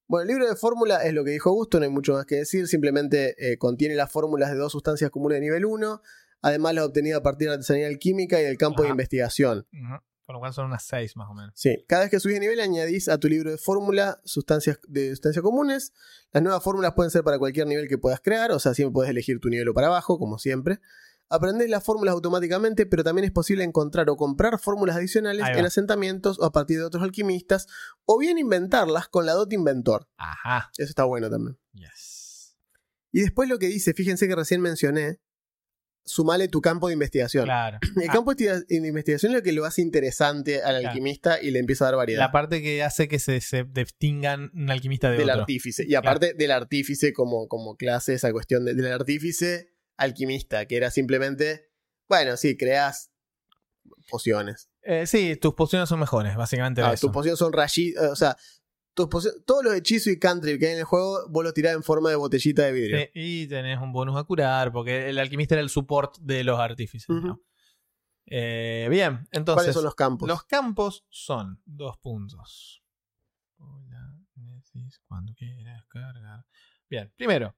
Bueno, el libro de fórmula es lo que dijo Gusto, no hay mucho más que decir. Simplemente eh, contiene las fórmulas de dos sustancias comunes de nivel 1, además las obtenidas a partir de la artesanía alquímica y del campo de Ajá. investigación. Ujú. Con lo cual son unas 6 más o menos. Sí, cada vez que subís de nivel añadís a tu libro de fórmula sustancias de sustancias comunes. Las nuevas fórmulas pueden ser para cualquier nivel que puedas crear, o sea, siempre puedes elegir tu nivel o para abajo, como siempre. Aprendés las fórmulas automáticamente, pero también es posible encontrar o comprar fórmulas adicionales en asentamientos o a partir de otros alquimistas, o bien inventarlas con la dot inventor. Ajá. Eso está bueno también. Yes. Y después lo que dice, fíjense que recién mencioné, sumale tu campo de investigación. Claro. El Ah, campo de investigación es lo que lo hace interesante al Claro. alquimista y le empieza a dar variedad. la parte que hace que se, se distingan un alquimista de del otro. artífice. Y aparte del artífice como, como clase, esa cuestión de- del artífice alquimista, que era simplemente, bueno, sí, creas pociones. Eh, sí, tus pociones son mejores, básicamente. Ah, tus pociones son rayitas, o sea, tus todos los hechizos y country que hay en el juego, vos los tirás en forma de botellita de vidrio. Sí, y tenés un bonus a curar, porque el alquimista era el support de los artífices. Eh, bien, entonces. ¿Cuáles son los campos? Los campos son dos puntos. Hola, Necis, cuando quieras cargar. Bien, primero.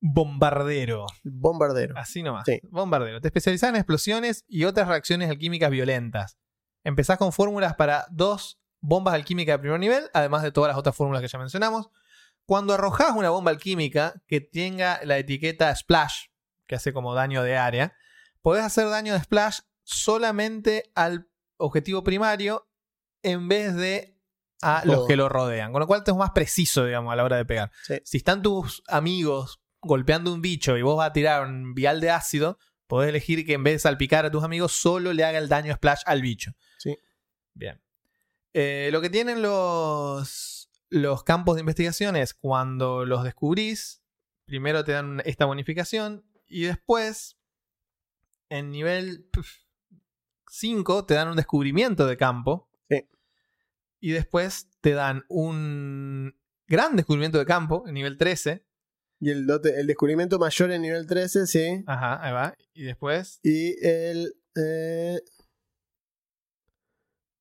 Bombardero. Bombardero. Así nomás. Sí. Bombardero. Te especializas en explosiones y otras reacciones alquímicas violentas. Empezás con fórmulas para dos bombas alquímicas de primer nivel, además de todas las otras fórmulas que ya mencionamos. Cuando arrojas una bomba alquímica que tenga la etiqueta splash, que hace como daño de área, podés hacer daño de splash solamente al objetivo primario en vez de a Todo. los que lo rodean. Con lo cual te es más preciso, digamos, a la hora de pegar. Sí. Si están tus amigos golpeando un bicho y vos vas a tirar un vial de ácido, podés elegir que en vez de salpicar a tus amigos, solo le haga el daño splash al bicho. Sí. Bien. Eh, lo que tienen los, los campos de investigación es cuando los descubrís, primero te dan esta bonificación y después, en nivel 5, te dan un descubrimiento de campo. Sí. Y después te dan un gran descubrimiento de campo, en nivel 13. Y el, dote- el descubrimiento mayor en nivel 13, sí. Ajá, ahí va. Y después. Y el... eh,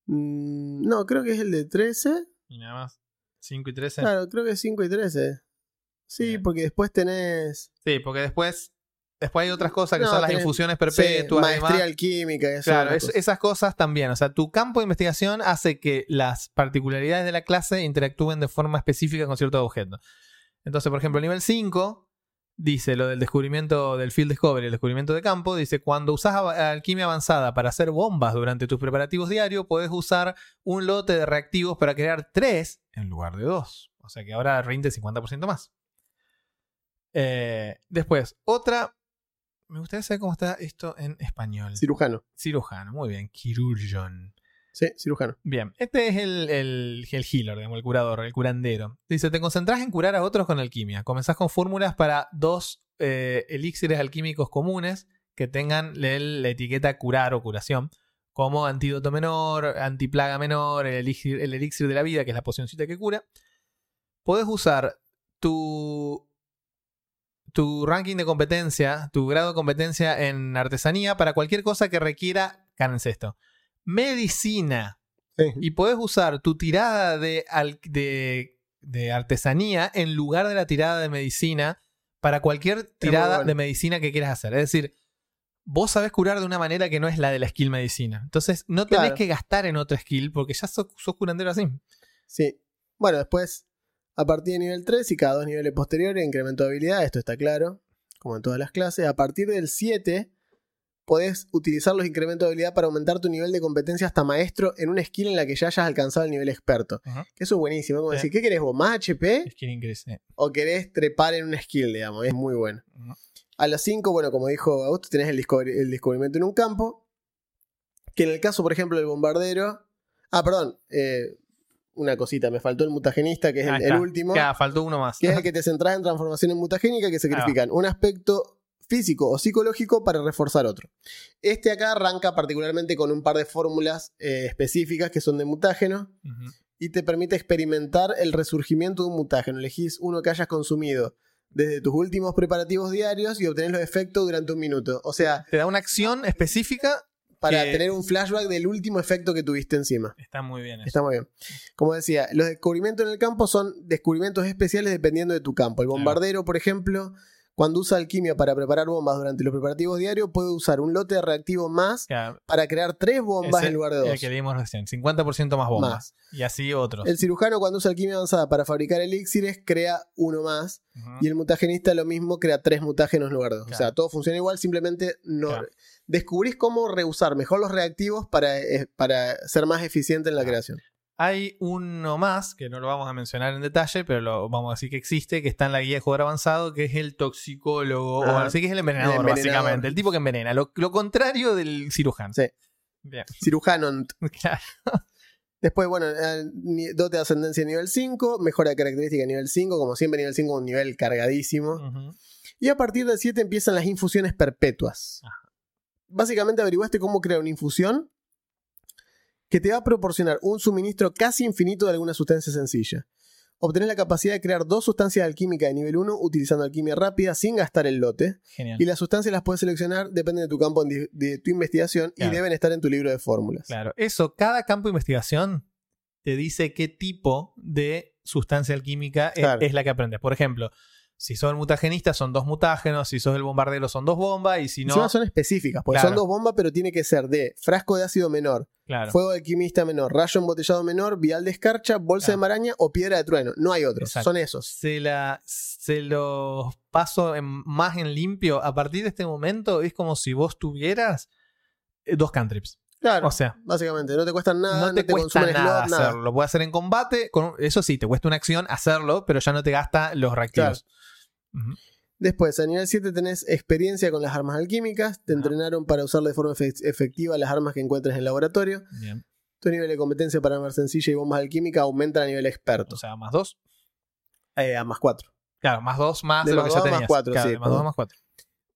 mm, no, creo que es el de 13. Y nada más. 5 y 13. Claro, creo que es 5 y 13. Sí, Bien. porque después tenés... Sí, porque después. Después hay otras cosas que No, son las tenés- infusiones sí, perpetuas. demás. maestría alquímica. eso, Claro, una es- cosa. esas cosas también. O sea, tu campo de investigación hace que las particularidades de la clase interactúen de forma específica con ciertos objetos. Entonces, por ejemplo, nivel 5 dice lo del descubrimiento del field discovery, el descubrimiento de campo. Dice: Cuando usas alquimia avanzada para hacer bombas durante tus preparativos diarios, puedes usar un lote de reactivos para crear 3 en lugar de 2. O sea que ahora rinde 50% más. Eh, después, otra. Me gustaría saber cómo está esto en español. Cirujano. Cirujano, muy bien. Chirurgeon. Sí, cirujano. Bien, este es el, el, healer, digamos, el curador, el curandero. Dice, te concentras en curar a otros con alquimia. Comenzás con fórmulas para dos eh, elixires alquímicos comunes que tengan la etiqueta curar o curación, como antídoto menor, antiplaga menor, el elixir, el elixir de la vida, que es la pocioncita que cura. Podés usar tu, tu ranking de competencia, tu grado de competencia en artesanía para cualquier cosa que requiera, cánense esto, medicina. Sí. Y podés usar tu tirada de, al- de, de artesanía en lugar de la tirada de medicina para cualquier tirada bueno. de medicina que quieras hacer. Es decir, vos sabés curar de una manera que no es la de la skill medicina. Entonces no tenés Claro. que gastar en otra skill porque ya sos, sos curandero así. Sí. Bueno, después, a partir de nivel 3 y cada dos niveles posteriores, incremento de habilidad, esto está claro, como en todas las clases. A partir del 7, podés utilizar los incrementos de habilidad para aumentar tu nivel de competencia hasta maestro en una skill en la que ya hayas alcanzado el nivel experto. Que eso es buenísimo. Como Sí. decir, ¿qué querés vos? ¿Más HP? Skill increase, sí. ¿O querés trepar en una skill, digamos? Es muy bueno. A las 5, bueno, como dijo Augusto, tenés el, descubri- el descubrimiento en un campo. Que en el caso, por ejemplo, del bombardero. Ah, perdón. eh, una cosita, me faltó el mutagenista, que es el, el último. Ya, faltó uno más. Que es el que te centrás en transformaciones mutagénicas que sacrifican un aspecto físico o psicológico para reforzar otro. Este acá arranca particularmente con un par de fórmulas eh, específicas que son de mutágeno y te permite experimentar el resurgimiento de un mutágeno. Elegís uno que hayas consumido desde tus últimos preparativos diarios y obtenés los efectos durante un minuto. O sea, Te da una acción específica. para tener un flashback del último efecto que tuviste encima. Está muy bien. eso. Está muy bien. Como decía, los descubrimientos en el campo son descubrimientos especiales dependiendo de tu campo. El bombardero, por ejemplo, cuando usa alquimia para preparar bombas durante los preparativos diarios, puede usar un lote de reactivo más Claro, para crear tres bombas ese- en lugar de El dos. que leímos recién. 50% más bombas. Más. Y así otros. El cirujano, cuando usa alquimia avanzada para fabricar elixires, crea uno más. Y el mutagenista, lo mismo, crea tres mutágenos en lugar de dos. O sea, todo funciona igual, simplemente no. Claro. Descubrís cómo reusar mejor los reactivos para, eh, para ser más eficiente en la creación. Hay uno más, que no lo vamos a mencionar en detalle, pero lo vamos a decir que existe, que está en la guía de jugador avanzado, que es el toxicólogo, o así que es el envenenador, El envenenador. básicamente. El tipo que envenena. Lo, lo contrario del cirujano. Sí. Bien. Cirujano. Claro. Después, bueno, eh, dote de ascendencia nivel 5, mejora de característica nivel 5, como siempre nivel 5 un nivel cargadísimo. Y a partir del 7 empiezan las infusiones perpetuas. Básicamente averiguaste cómo crear una infusión que te va a proporcionar un suministro casi infinito de alguna sustancia sencilla. Obtenés la capacidad de crear dos sustancias alquímicas de nivel 1 utilizando alquimia rápida sin gastar el lote. Genial. Y las sustancias las puedes seleccionar, depende de tu campo de, tu investigación Claro. y deben estar en tu libro de fórmulas. Claro. Eso, cada campo de investigación te dice qué tipo de sustancia alquímica es- es, la que aprendes. Por ejemplo, si sos el mutagenista son dos mutágenos, si sos el bombardero son dos bombas, y si no. Encima son específicas, porque Claro. son dos bombas, pero tiene que ser de frasco de ácido menor, Claro. fuego alquimista menor, rayo embotellado menor, vial de escarcha, bolsa Claro. de maraña o piedra de trueno. No hay otros, Exacto. son esos. se, la, se los paso en- más en limpio. A partir de este momento es como si vos tuvieras eh, dos cantrips. Claro, O sea, básicamente, no te cuestan nada, no no te, te, cuesta nada slot, nada. hacerlo. Lo puedes hacer en combate. con- eso sí, te cuesta una acción hacerlo, pero ya no te gasta los reactivos. Después, a nivel 7 tenés experiencia con las armas alquímicas. Te uh entrenaron para usar de forma efectiva las armas que encuentres en el laboratorio. Bien. Tu nivel de competencia para armas sencilla y bombas alquímicas aumenta a nivel experto. O sea, a más 2. Eh, a más 4. Claro, más 2 más de, de más lo que dos, ya tenías. Más 4, claro, sí. Más 2 más 4.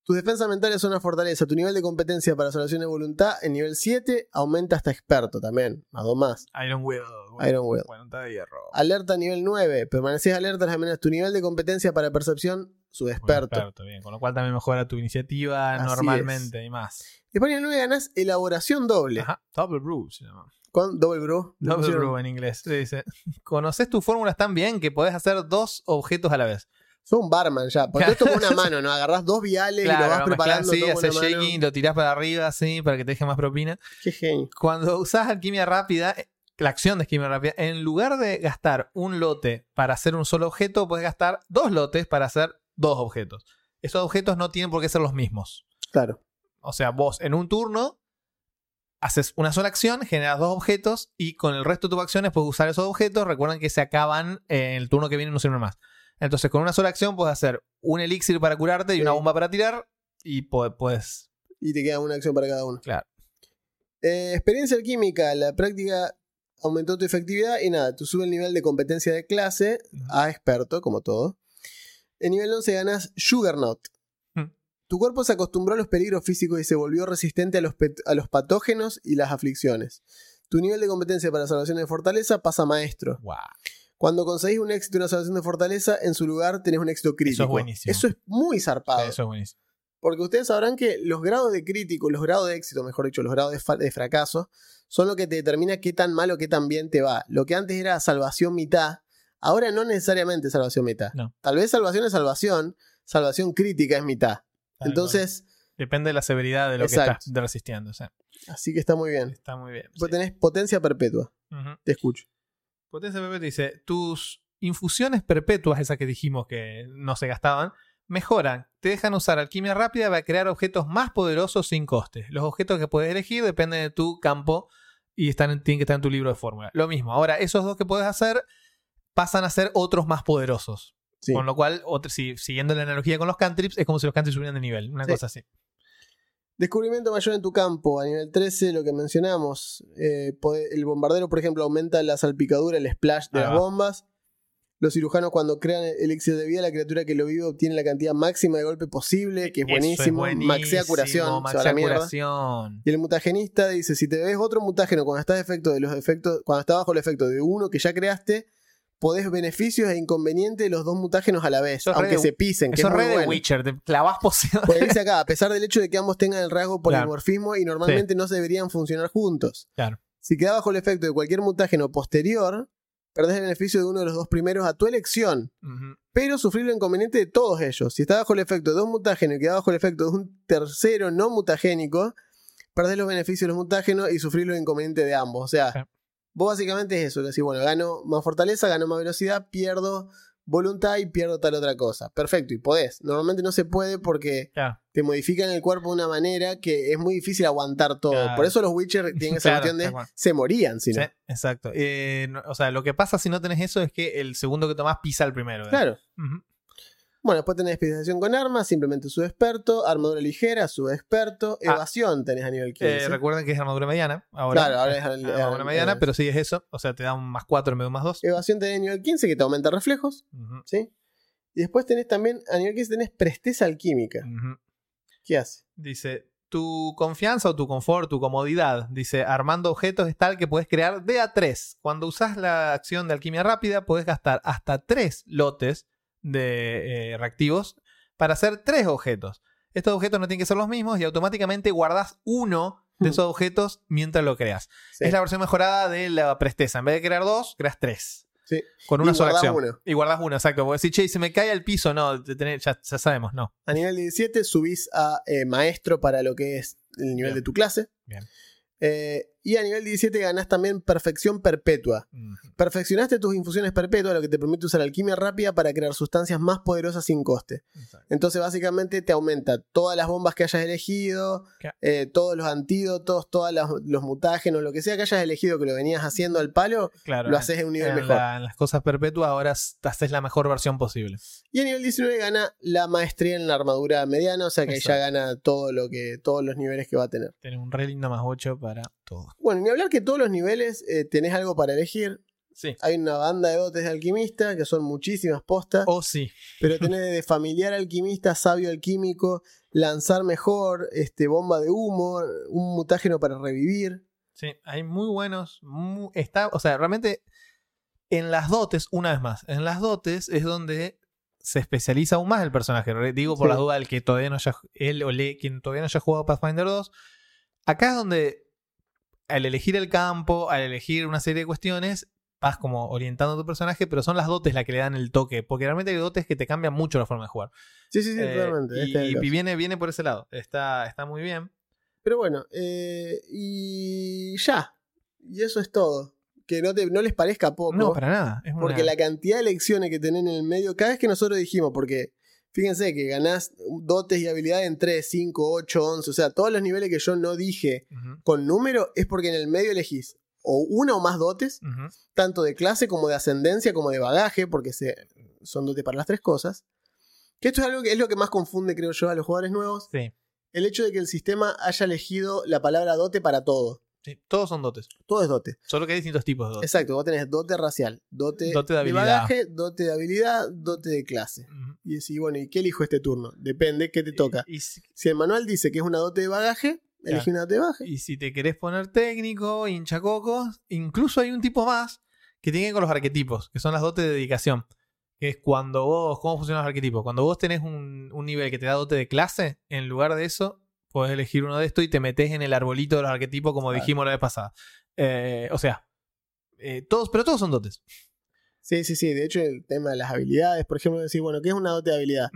Tu defensa mental es una fortaleza. Tu nivel de competencia para solución de voluntad en nivel 7 aumenta hasta experto también. A dos más. Iron Will. Iron Will. Bueno, está de hierro. Alerta nivel 9. Permaneces alerta las maneras. Tu nivel de competencia para percepción subexperto. Experto, bien. Con lo cual también mejora tu iniciativa normalmente y más. Después nivel 9 ganas elaboración doble. Ajá. Double brew se llama. Con double brew. Double brew en inglés. Se dice. Conoces tus fórmulas tan bien que podés hacer dos objetos a la vez. Sos un barman ya. Porque esto con una mano, ¿no? Agarrás dos viales y lo vas lo preparando mezclás, sí, todo haces shaking, lo tirás para arriba, sí, para que te deje más propina. Qué genio. Cuando usás alquimia rápida, eh, la acción de alquimia rápida, en lugar de gastar un lote para hacer un solo objeto, puedes gastar dos lotes para hacer dos objetos. Esos objetos no tienen por qué ser los mismos. Claro. O sea, vos en un turno haces una sola acción, generas dos objetos y con el resto de tus acciones puedes usar esos objetos. Recuerden que se acaban en el turno que viene, no sirven más. Entonces, con una sola acción puedes hacer un elixir para curarte y Sí. una bomba para tirar y puedes. Y te queda una acción para cada uno. Claro. Eh, experiencia alquímica. La práctica aumentó tu efectividad y nada, tú sube el nivel de competencia de clase a experto, como todo. En nivel 11 ganas Juggernaut. Hmm. Tu cuerpo se acostumbró a los peligros físicos y se volvió resistente a los, a los patógenos y las aflicciones. Tu nivel de competencia para salvación de fortaleza pasa a maestro. Wow. Cuando conseguís un éxito y una salvación de fortaleza, en su lugar tenés un éxito crítico. buenísimo. Eso es muy zarpado. Eso es buenísimo. Porque ustedes sabrán que los grados de crítico, los grados de éxito, mejor dicho, los grados de, de fracaso, son lo que te determina qué tan mal o qué tan bien te va. Lo que antes era salvación mitad, ahora no necesariamente salvación mitad. No. Tal vez salvación es salvación, salvación crítica es mitad. Tal Entonces, Depende de la severidad de lo Exacto. que estás resistiendo. o sea, así que está muy bien. está muy bien. Sí. tenés potencia perpetua. Te escucho. Potencia perpetua dice: tus infusiones perpetuas, esas que dijimos que no se gastaban, mejoran, te dejan usar alquimia rápida para crear objetos más poderosos sin coste. Los objetos que puedes elegir dependen de tu campo y están, en- tienen que estar en tu libro de fórmula. Lo mismo, ahora esos dos que puedes hacer pasan a ser otros más poderosos. Sí. Con lo cual, otro- si- siguiendo la analogía con los cantrips, es como si los cantrips subieran de nivel, una Sí. cosa así. Descubrimiento mayor en tu campo. A nivel 13, lo que mencionamos. eh, el bombardero, por ejemplo, aumenta la salpicadura, el splash de las bombas. Los cirujanos, cuando crean el elixir de vida, la criatura que lo vive obtiene la cantidad máxima de golpe posible, que es buenísimo. Maxea curación. maxea curación. Y el mutagenista dice: si te ves otro mutágeno cuando está, efecto de los efectos, cuando está bajo el efecto de uno que ya creaste, podés beneficios e inconvenientes de los dos mutágenos a la vez, Eso aunque de- se pisen. Que Eso es re de bueno. Witcher, te clavas poción. Porque dice acá, a pesar del hecho de que ambos tengan el rasgo Claro. polimorfismo y normalmente no se deberían funcionar juntos. Claro. Si queda bajo el efecto de cualquier mutágeno posterior, perdés el beneficio de uno de los dos primeros a tu elección, pero sufrir lo inconveniente de todos ellos. Si está bajo el efecto de dos mutágenos y queda bajo el efecto de un tercero no mutagénico, perdés los beneficios de los mutágenos y sufrir lo inconveniente de ambos. O sea. Vos básicamente es eso, decís, bueno, gano más fortaleza, gano más velocidad, pierdo voluntad y pierdo tal otra cosa. Perfecto, y podés. Normalmente no se puede porque Claro. te modifican el cuerpo de una manera que es muy difícil aguantar todo. Claro. Por eso los Witcher tienen esa Claro, cuestión de se morían, si no. Sí, exacto. Eh, no- o sea, lo que pasa si no tenés eso es que el segundo que tomás pisa el primero. ¿eh? Claro. Bueno, después tenés especialización con armas, simplemente subexperto, armadura ligera, subexperto, Ah. evasión tenés a nivel Eh, 15. recuerden que es armadura mediana. Ahora, Claro, ahora es Ah, el- armadura mediana, el- pero sí es eso. O sea, te da un más 4 en vez de un más 2. Evasión tenés a nivel 15 que te aumenta reflejos, ¿sí? Y después tenés también, a nivel 15 tenés presteza alquímica. ¿Qué hace? Dice, tu confianza o tu confort, tu comodidad, dice, armando objetos es tal que puedes crear de a 3. Cuando usas la acción de alquimia rápida, puedes gastar hasta 3 lotes de eh, reactivos para hacer 3 objetos. Estos objetos no tienen que ser los mismos y automáticamente guardas uno de esos objetos mientras lo creas. Sí. Es la versión mejorada de la presteza. En vez de crear dos, creas tres. Sí. Con una Y sola acción. uno. Y guardas uno, exacto. Porque si, che, se me cae al piso, no, tenés- ya, ya sabemos, no. A nivel 17 subís a eh, maestro para lo que es el nivel Bien. de tu clase. Bien. Eh, y a nivel 17 ganás también perfección perpetua. Perfeccionaste tus infusiones perpetuas, lo que te permite usar alquimia rápida para crear sustancias más poderosas sin coste. Entonces, básicamente, te aumenta todas las bombas que hayas elegido, eh, todos los antídotos, todos los, los mutágenos, lo que sea que hayas elegido que lo venías haciendo al palo, Claro. lo haces en un nivel en, mejor. la- en las cosas perpetuas ahora haces la mejor versión posible. Y a nivel 19 gana la maestría en la armadura mediana, o sea que ahí ya Exacto. gana todo lo que, todos los niveles que va a tener. Tenés un re lindo más 8 para todo. Bueno, ni hablar que todos los niveles eh, tenés algo para elegir. Sí. Hay una banda de dotes de alquimista, que son muchísimas postas. O sí. Pero tenés de familiar alquimista, sabio alquímico, lanzar mejor, este, bomba de humo, un mutágeno para revivir. Sí, hay muy buenos. está, o sea, realmente en las dotes, una vez más, en las dotes es donde se especializa aún más el personaje. Digo por Sí. la duda del que todavía no haya, él o le, quien todavía no haya jugado Pathfinder 2. Acá es donde al elegir el campo, al elegir una serie de cuestiones, vas como orientando a tu personaje, pero son las dotes las que le dan el toque, porque realmente hay dotes que te cambian mucho la forma de jugar. Sí, sí, sí, Eh, totalmente. y, este viene, viene por ese lado. Está, está muy bien. Pero bueno, eh, y ya. Y eso es todo. Que no, te- no les parezca poco. No, para nada. Es una- Porque la cantidad de elecciones que tenés en el medio, cada vez que nosotros dijimos, porque fíjense que ganás dotes y habilidades en 3, 5, 8, 11, o sea, todos los niveles que yo no dije con número es porque en el medio elegís o una o más dotes, tanto de clase como de ascendencia, como de bagaje, porque se, son dotes para las tres cosas. Que esto es algo que es lo que más confunde, creo yo, a los jugadores nuevos. Sí, El hecho de que el sistema haya elegido la palabra dote para todo. Sí, todos son dotes. Todo es dote. Solo que hay distintos tipos de dotes. Exacto, vos tenés dote racial, dote, Dote de de, habilidad. bagaje, dote de habilidad, dote de clase. Y decís, bueno, ¿y qué elijo este turno? Depende, ¿qué te toca? Y, si, Si el manual dice que es una dote de bagaje, elegí una dote de bagaje. y si te querés poner técnico, hinchacocos, incluso hay un tipo más que tiene que ver con los arquetipos, que son las dotes de dedicación. Que es cuando vos, ¿cómo funcionan los arquetipos? Cuando vos tenés un, un nivel que te da dote de clase, en lugar de eso, podés elegir uno de estos y te metes en el arbolito de los arquetipos, como Claro. dijimos la vez pasada. Eh, o sea, eh, todos, pero todos son dotes. Sí, sí, sí. De hecho, el tema de las habilidades, por ejemplo, decir, bueno, ¿qué es una dote de habilidad?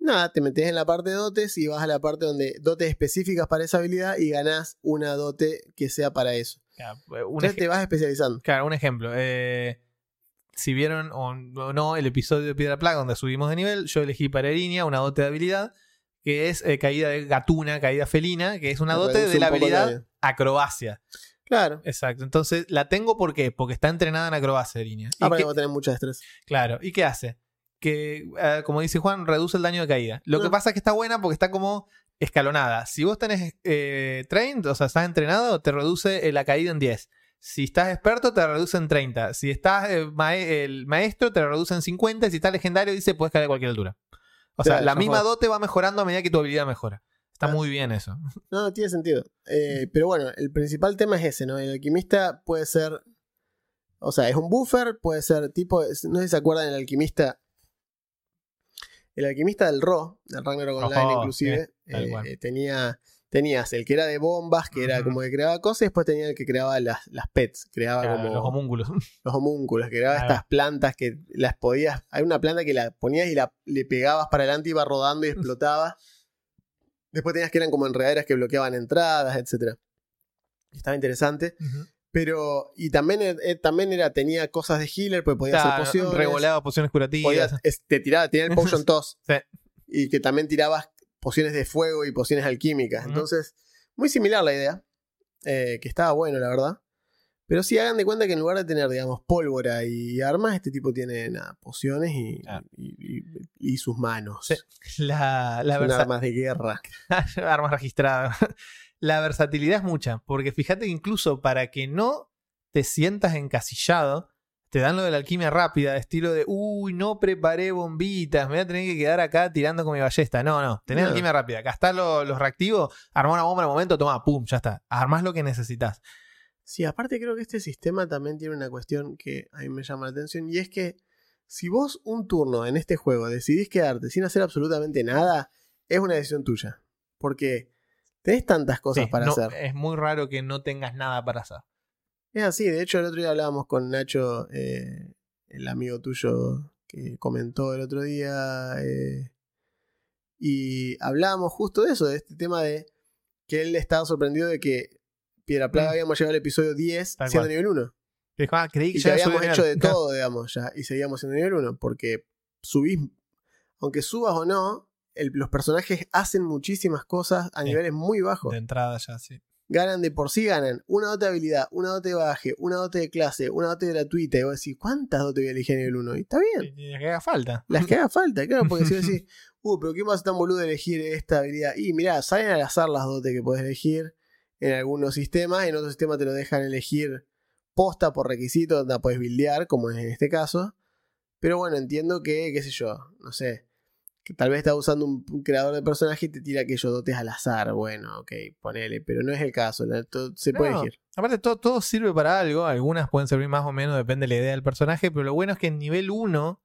Nada, te metes en la parte de dotes y vas a la parte donde dotes específicas para esa habilidad y ganás una dote que sea para eso. Ya, un Entonces te vas especializando. Claro, un ejemplo. eh, si vieron o no el episodio de Piedra Plaga donde subimos de nivel, yo elegí para Erinia una dote de habilidad que es eh, caída de gatuna, caída felina, que es una dote de la un habilidad acrobacia. Claro. Exacto. Entonces, la tengo ¿por qué? Porque está entrenada en acrobacia, Erinia. ¿Y Ah, que vos tenés mucha destreza. Claro. ¿Y qué hace? Que, eh, como dice Juan, reduce el daño de caída. Lo que Ah. pasa es que está buena porque está como escalonada. Si vos tenés eh, trained, o sea, estás entrenado, te reduce eh, la caída en 10. Si estás experto, te reduce en 30. Si estás eh, el maestro, te reduce en 50. Y si estás legendario, dice puedes caer a cualquier altura. O sea, Claro, la misma dote va mejorando a medida que tu habilidad mejora. Está Ah. muy bien eso. No, no tiene sentido. Eh, pero bueno, el principal tema es ese, ¿no? El alquimista puede ser. O sea, es un buffer, puede ser tipo. No sé si se acuerdan del alquimista. El alquimista del Ro, del Ragnarok Online, Ojo, inclusive, sí, tal cual. eh, tenía. Tenías el que era de bombas, que era como que creaba cosas, y después tenía el que creaba las, las pets, creaba Claro, como los homúnculos. los homúnculos, creaba Claro. estas plantas que las podías. Hay una planta que la ponías y la, le pegabas para adelante, iba rodando y explotaba. Después tenías que eran como enredaderas que bloqueaban entradas, etc. Estaba interesante. Pero. Y también, eh, eh, también era, tenía cosas de healer, pues podía Claro, hacer pociones. Revoleaba pociones curativas. podías- es- te tiraba, tenía el potion toss. Sí. Y que también tirabas pociones de fuego y pociones alquímicas. Entonces, muy similar la idea. eh, que estaba bueno, la verdad. Pero sí hagan de cuenta que en lugar de tener, digamos, pólvora y armas, este tipo tiene nada, pociones y, Claro. y, y- y sus manos. La, la Son versa- armas de guerra. armas registradas. La versatilidad es mucha, porque fíjate que incluso para que no te sientas encasillado, te dan lo de la alquimia rápida, estilo de, uy, no preparé bombitas, me voy a tener que quedar acá tirando con mi ballesta. No, no, tenés No. alquimia rápida, gastás lo- los reactivos, armá una bomba en el momento, toma, pum, ya está. Armás lo que necesitas. Sí, aparte creo que este sistema también tiene una cuestión que a mí me llama la atención y es que si vos un turno en este juego decidís quedarte sin hacer absolutamente nada, es una decisión tuya. Porque tenés tantas cosas Sí, para no, hacer. Es muy raro que no tengas nada para hacer. Es así, de hecho el otro día hablábamos con Nacho, eh, el amigo tuyo que comentó el otro día, eh, y hablábamos justo de eso, de este tema de que él estaba sorprendido de que Piedra Plaga Mm. habíamos llegado al episodio 10 Tal siendo cual. nivel 1. Dijo, ah, creí que Y ya ya había habíamos hecho de todo, digamos, ya, y seguíamos siendo nivel 1, porque subís, aunque subas o no, el- los personajes hacen muchísimas cosas a Sí. niveles muy bajos. De entrada ya, sí. Ganan de por sí, ganan una dote de habilidad, una dote de baje, una dote de clase, una dote gratuita. Y vos decís, ¿cuántas dotes voy a elegir en nivel 1? Y está bien, Y y que haga falta. las que haga falta, claro, porque si vos decís, uh, pero ¿quién va a ser tan boludo de elegir esta habilidad? Y mirá, salen al azar las dotes que podés elegir en algunos sistemas, en otros sistemas te lo dejan elegir posta por requisito, donde la podés buildear, como es en este caso. Pero bueno, entiendo que, qué sé yo, no sé, que tal vez estás usando un, un creador de personaje y te tira aquellos dotes al azar. Bueno, ok, ponele, pero no es el caso, la- se puede elegir. Aparte, todo, todo sirve para algo. Algunas pueden servir más o menos, depende de la idea del personaje. Pero lo bueno es que en nivel 1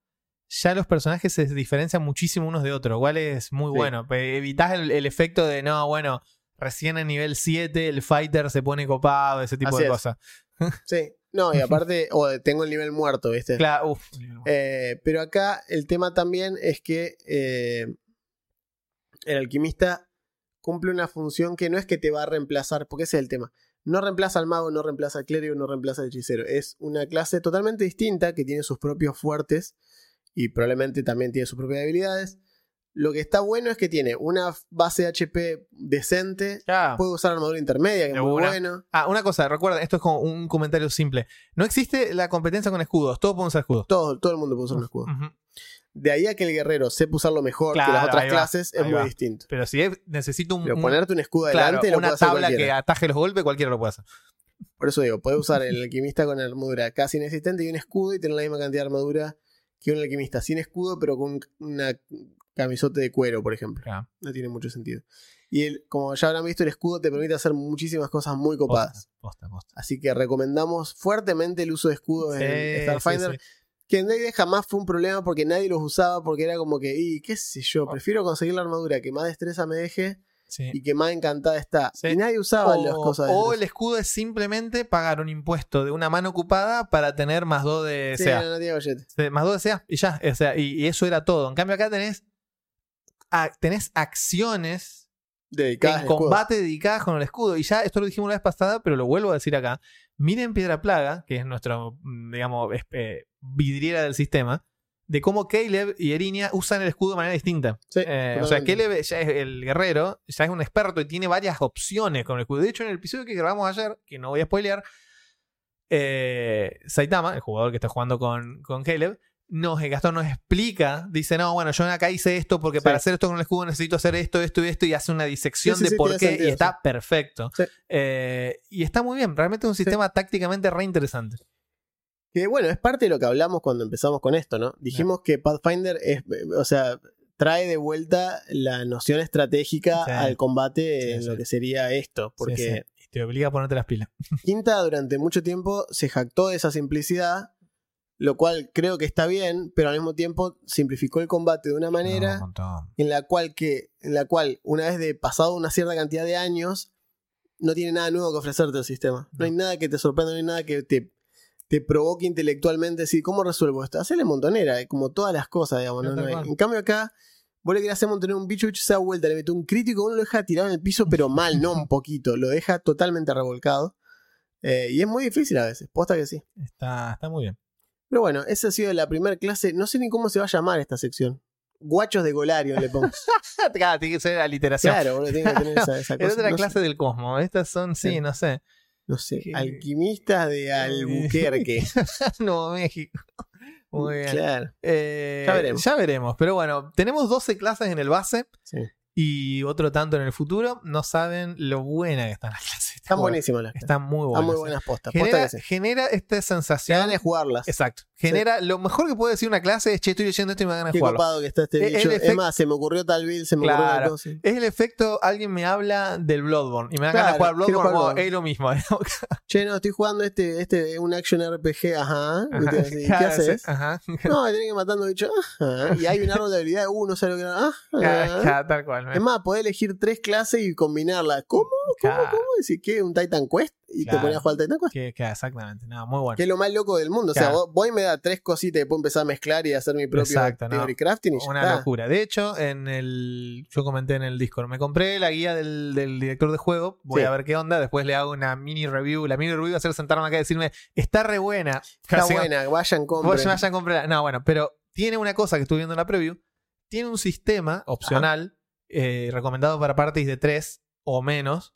ya los personajes se diferencian muchísimo unos de otros. Igual es muy Sí. bueno. Evitás el, el efecto de, no, bueno, recién en nivel 7 el fighter se pone copado, ese tipo Así de cosas. Sí, no, y aparte, o tengo el nivel muerto, ¿viste? Claro, uf. Eh, pero acá el tema también es que eh, el alquimista cumple una función que no es que te va a reemplazar, porque ese es el tema. No reemplaza al mago, no reemplaza al clérigo, no reemplaza al hechicero. Es una clase totalmente distinta que tiene sus propios fuertes y probablemente también tiene sus propias habilidades. Lo que está bueno es que tiene una base HP decente, Ya. puede usar armadura intermedia, que es De muy una. bueno. Ah, una cosa, recuerda, esto es como un comentario simple. No existe la competencia con escudos, todos pueden usar escudos. Todo, todo el mundo puede usar un escudo. De ahí a que el guerrero sepa usarlo mejor que Claro, las otras va, clases es muy va. distinto. Pero si es- necesito un, Pero ponerte un escudo claro, adelante lo puede una hacer tabla que ataje los golpes, cualquiera lo puede hacer. Por eso digo, puede usar el alquimista con armadura casi inexistente y un escudo y tener la misma cantidad de armadura que un alquimista sin escudo, pero con una camisote de cuero, por ejemplo. Claro. No tiene mucho sentido. Y el, como ya habrán visto, el escudo te permite hacer muchísimas cosas muy copadas. Posta, posta, posta. Así que recomendamos fuertemente el uso de escudos Sí, en Starfinder. sí, sí. Que en D&D jamás fue un problema porque nadie los usaba porque era como que, y qué sé yo, prefiero conseguir la armadura que más destreza me deje Sí. y que más encantada está. Sí. Y nadie usaba las cosas de o el escudo es simplemente pagar un impuesto de una mano ocupada para tener más 2 de Sí, CA. no, no Más 2 de CA y ya. O sea, y, y eso era todo. En cambio, acá tenés, a- tenés acciones Dedicadas en combate dedicadas con el escudo. Y ya, esto lo dijimos la vez pasada, pero lo vuelvo a decir acá. Miren Piedra Plaga, que es nuestro, mm, digamos, eh, vidriera del sistema, de cómo Caleb y Erinia usan el escudo de manera distinta. Sí, Eh, o sea. Caleb ya es el guerrero, ya es un experto y tiene varias opciones con el escudo. De hecho, en el episodio que grabamos ayer, que no voy a spoilear, eh, Saitama, el jugador que está jugando con, con Caleb, nos, eh, Gastón nos explica, dice, no, bueno, yo acá hice esto porque Sí. para hacer esto con el escudo necesito hacer esto, esto y esto, y hace una disección Sí, sí, de por qué, sentido, y está perfecto. Eh, y está muy bien, realmente es un sistema tácticamente re interesante. Que bueno, es parte de lo que hablamos cuando empezamos con esto, ¿no? Dijimos que Pathfinder es, o sea, trae de vuelta la noción estratégica al combate en lo que sería esto, porque te obliga a ponerte las pilas. Quinta durante mucho tiempo se jactó de esa simplicidad, lo cual creo que está bien, pero al mismo tiempo simplificó el combate de una manera No, en la cual que en la cual una vez de pasado una cierta cantidad de años no tiene nada nuevo que ofrecerte el sistema. No hay nada que te sorprenda, no hay nada que te, te provoque intelectualmente decir, ¿cómo resuelvo esto? Hacerle montonera, eh, como todas las cosas, digamos. En cambio acá, vos le querés hacer montoner un bicho, bicho se da vuelta, le mete un crítico, uno lo deja tirado en el piso, pero mal, no un poquito, lo deja totalmente revolcado. Eh, y es muy difícil a veces, posta que sí. Está, está muy bien. Pero bueno, esa ha sido la primera clase, no sé ni cómo se va a llamar esta sección. Guachos de Golarion le pongo. Claro, tiene que ser aliteración. Claro, boludo, tiene que tener esa, esa Es cosa. otra no, clase del cosmos. Estas son, sí, Sí. no sé. no sé, ¿Qué? alquimistas de Albuquerque. Nuevo México. Muy bien. Claro, Eh, Ya veremos. Ya veremos. Pero bueno, tenemos 12 clases en el base sí. y otro tanto en el futuro. No saben lo buena que están las clases. Están buenísimas las. Están muy Están buenas. muy buenas postas. Posta Genera, genera esta Se sensación. van a jugarlas. Exacto. Genera lo mejor que puede decir una clase es che, estoy leyendo esto y me a Qué jugarlo. copado que está este bicho. efect- Es más, se me ocurrió tal vez, se me ocurrió Claro. tal cosa. Es el efecto, alguien me habla del Bloodborne y me dan ganas de jugar Bloodborne, como, es lo mismo. Che, no, estoy jugando este, este, un action RPG, ajá. ¿Qué haces? sí, Ajá. No, tenés que matando bichos. Ajá. Y hay un árbol de habilidad de uno, ¿sabes lo que era? Ajá. Claro, Tal cual. Es más, podés elegir tres clases y combinarlas. ¿Cómo? ¿Cómo? ¿Cómo? Decir que un Titan Quest y Claro. te pones a jugar al Titan Quest. Que, que exactamente. No, muy bueno. Que es lo más loco del mundo. O sea, voy y me da tres cositas y puedo empezar a mezclar y hacer mi propio Exacto, ¿no? crafting y Una está. locura. De hecho, en el. Yo comenté en el Discord. Me compré la guía del, del director de juego. Voy Sí. a ver qué onda. Después le hago una mini review. La mini review va a ser sentarme acá y decirme. Está re buena. Está buena, vayan, compren. vayan a comprar. No, bueno, pero tiene una cosa que estuve viendo en la preview. Tiene un sistema opcional eh, recomendado para parties de 3 o menos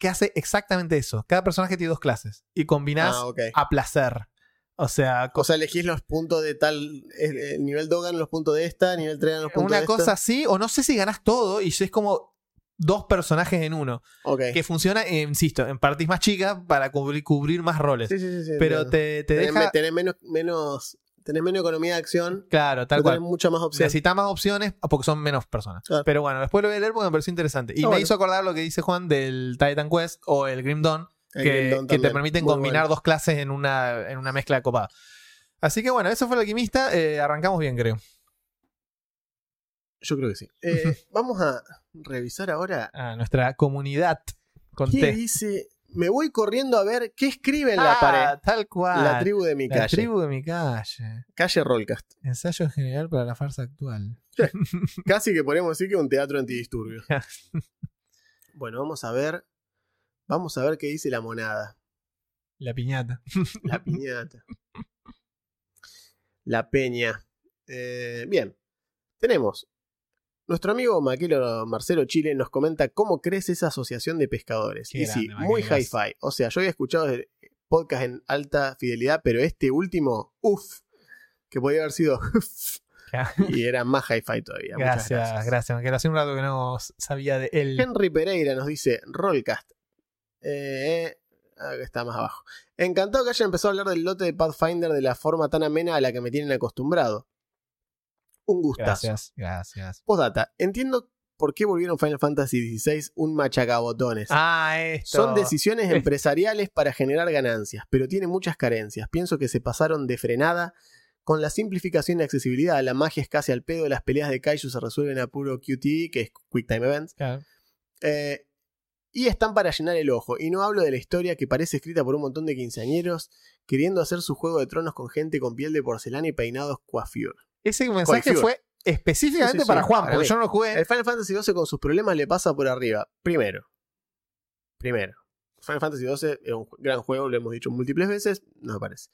que hace exactamente eso. Cada personaje tiene dos clases y combinás Ah, a placer. O sea, O sea, elegís los puntos de tal. eh, El nivel 2 gana los puntos de esta, nivel 3 gana los puntos una de cosa esta. así, o no sé si ganás todo y es como dos personajes en uno. Ok. Que funciona, eh, insisto, en parties más chicas para cubrir, cubrir más roles. Sí, sí, sí. Pero te, te tenés, deja. tenés menos, menos. Tenés menos economía de acción. Claro, tal cual. tenés muchas más opciones. Necesitas más opciones porque son menos personas. Claro. Pero bueno, después lo voy a leer porque me pareció interesante. Y me bueno. hizo acordar lo que dice Juan del Titan Quest o el Grim Dawn, El que, Grim Dawn que te permiten Muy combinar bueno. dos clases en una, en una mezcla copada. Así que bueno, eso fue el alquimista. Eh, arrancamos bien, creo. Yo creo que sí. Eh, vamos a revisar ahora. A nuestra comunidad con ¿Qué T. dice? Me voy corriendo a ver qué escribe en la Ah, pared. Tal cual. La tribu de mi La calle. tribu de mi calle. Calle Rollcast. Ensayo en general para la farsa actual. Casi que podemos decir que es un teatro antidisturbios. bueno, vamos a ver. Vamos a ver qué dice la monada. La piñata. La piñata. La peña. Eh, bien. Tenemos. Nuestro amigo Maquilo Marcelo Chile nos comenta cómo crece esa asociación de pescadores. Qué y sí, muy Maquilo. hi-fi. O sea, yo había escuchado el podcast en alta fidelidad, pero este último, uff, que podía haber sido y era más hi-fi todavía. Muchas Gracias, gracias. Porque hace un rato que no sabía de él. Henry Pereira nos dice Rollcast. Eh, acá está más abajo. Encantado que hayan empezado a hablar del lote de Pathfinder de la forma tan amena a la que me tienen acostumbrado. Un gustazo. Gracias, gracias. Postdata. Entiendo por qué volvieron Final Fantasy XVI un machacabotones. Ah, esto. Son decisiones Es- empresariales para generar ganancias, pero tiene muchas carencias. Pienso que se pasaron de frenada con la simplificación y accesibilidad. La magia es casi al pedo, las peleas de Kaiju se resuelven a puro QTE, que es Quick Time Events. Claro. Eh, y están para llenar el ojo. Y no hablo de la historia que parece escrita por un montón de quinceañeros queriendo hacer su juego de tronos con gente con piel de porcelana y peinados coiffure. Ese mensaje fue específicamente Sí, sí, sí, para Juan, para porque mí. yo no lo jugué. El Final Fantasy XII con sus problemas le pasa por arriba. Primero. Primero. Final Fantasy XII es un gran juego, lo hemos dicho múltiples veces, no me parece.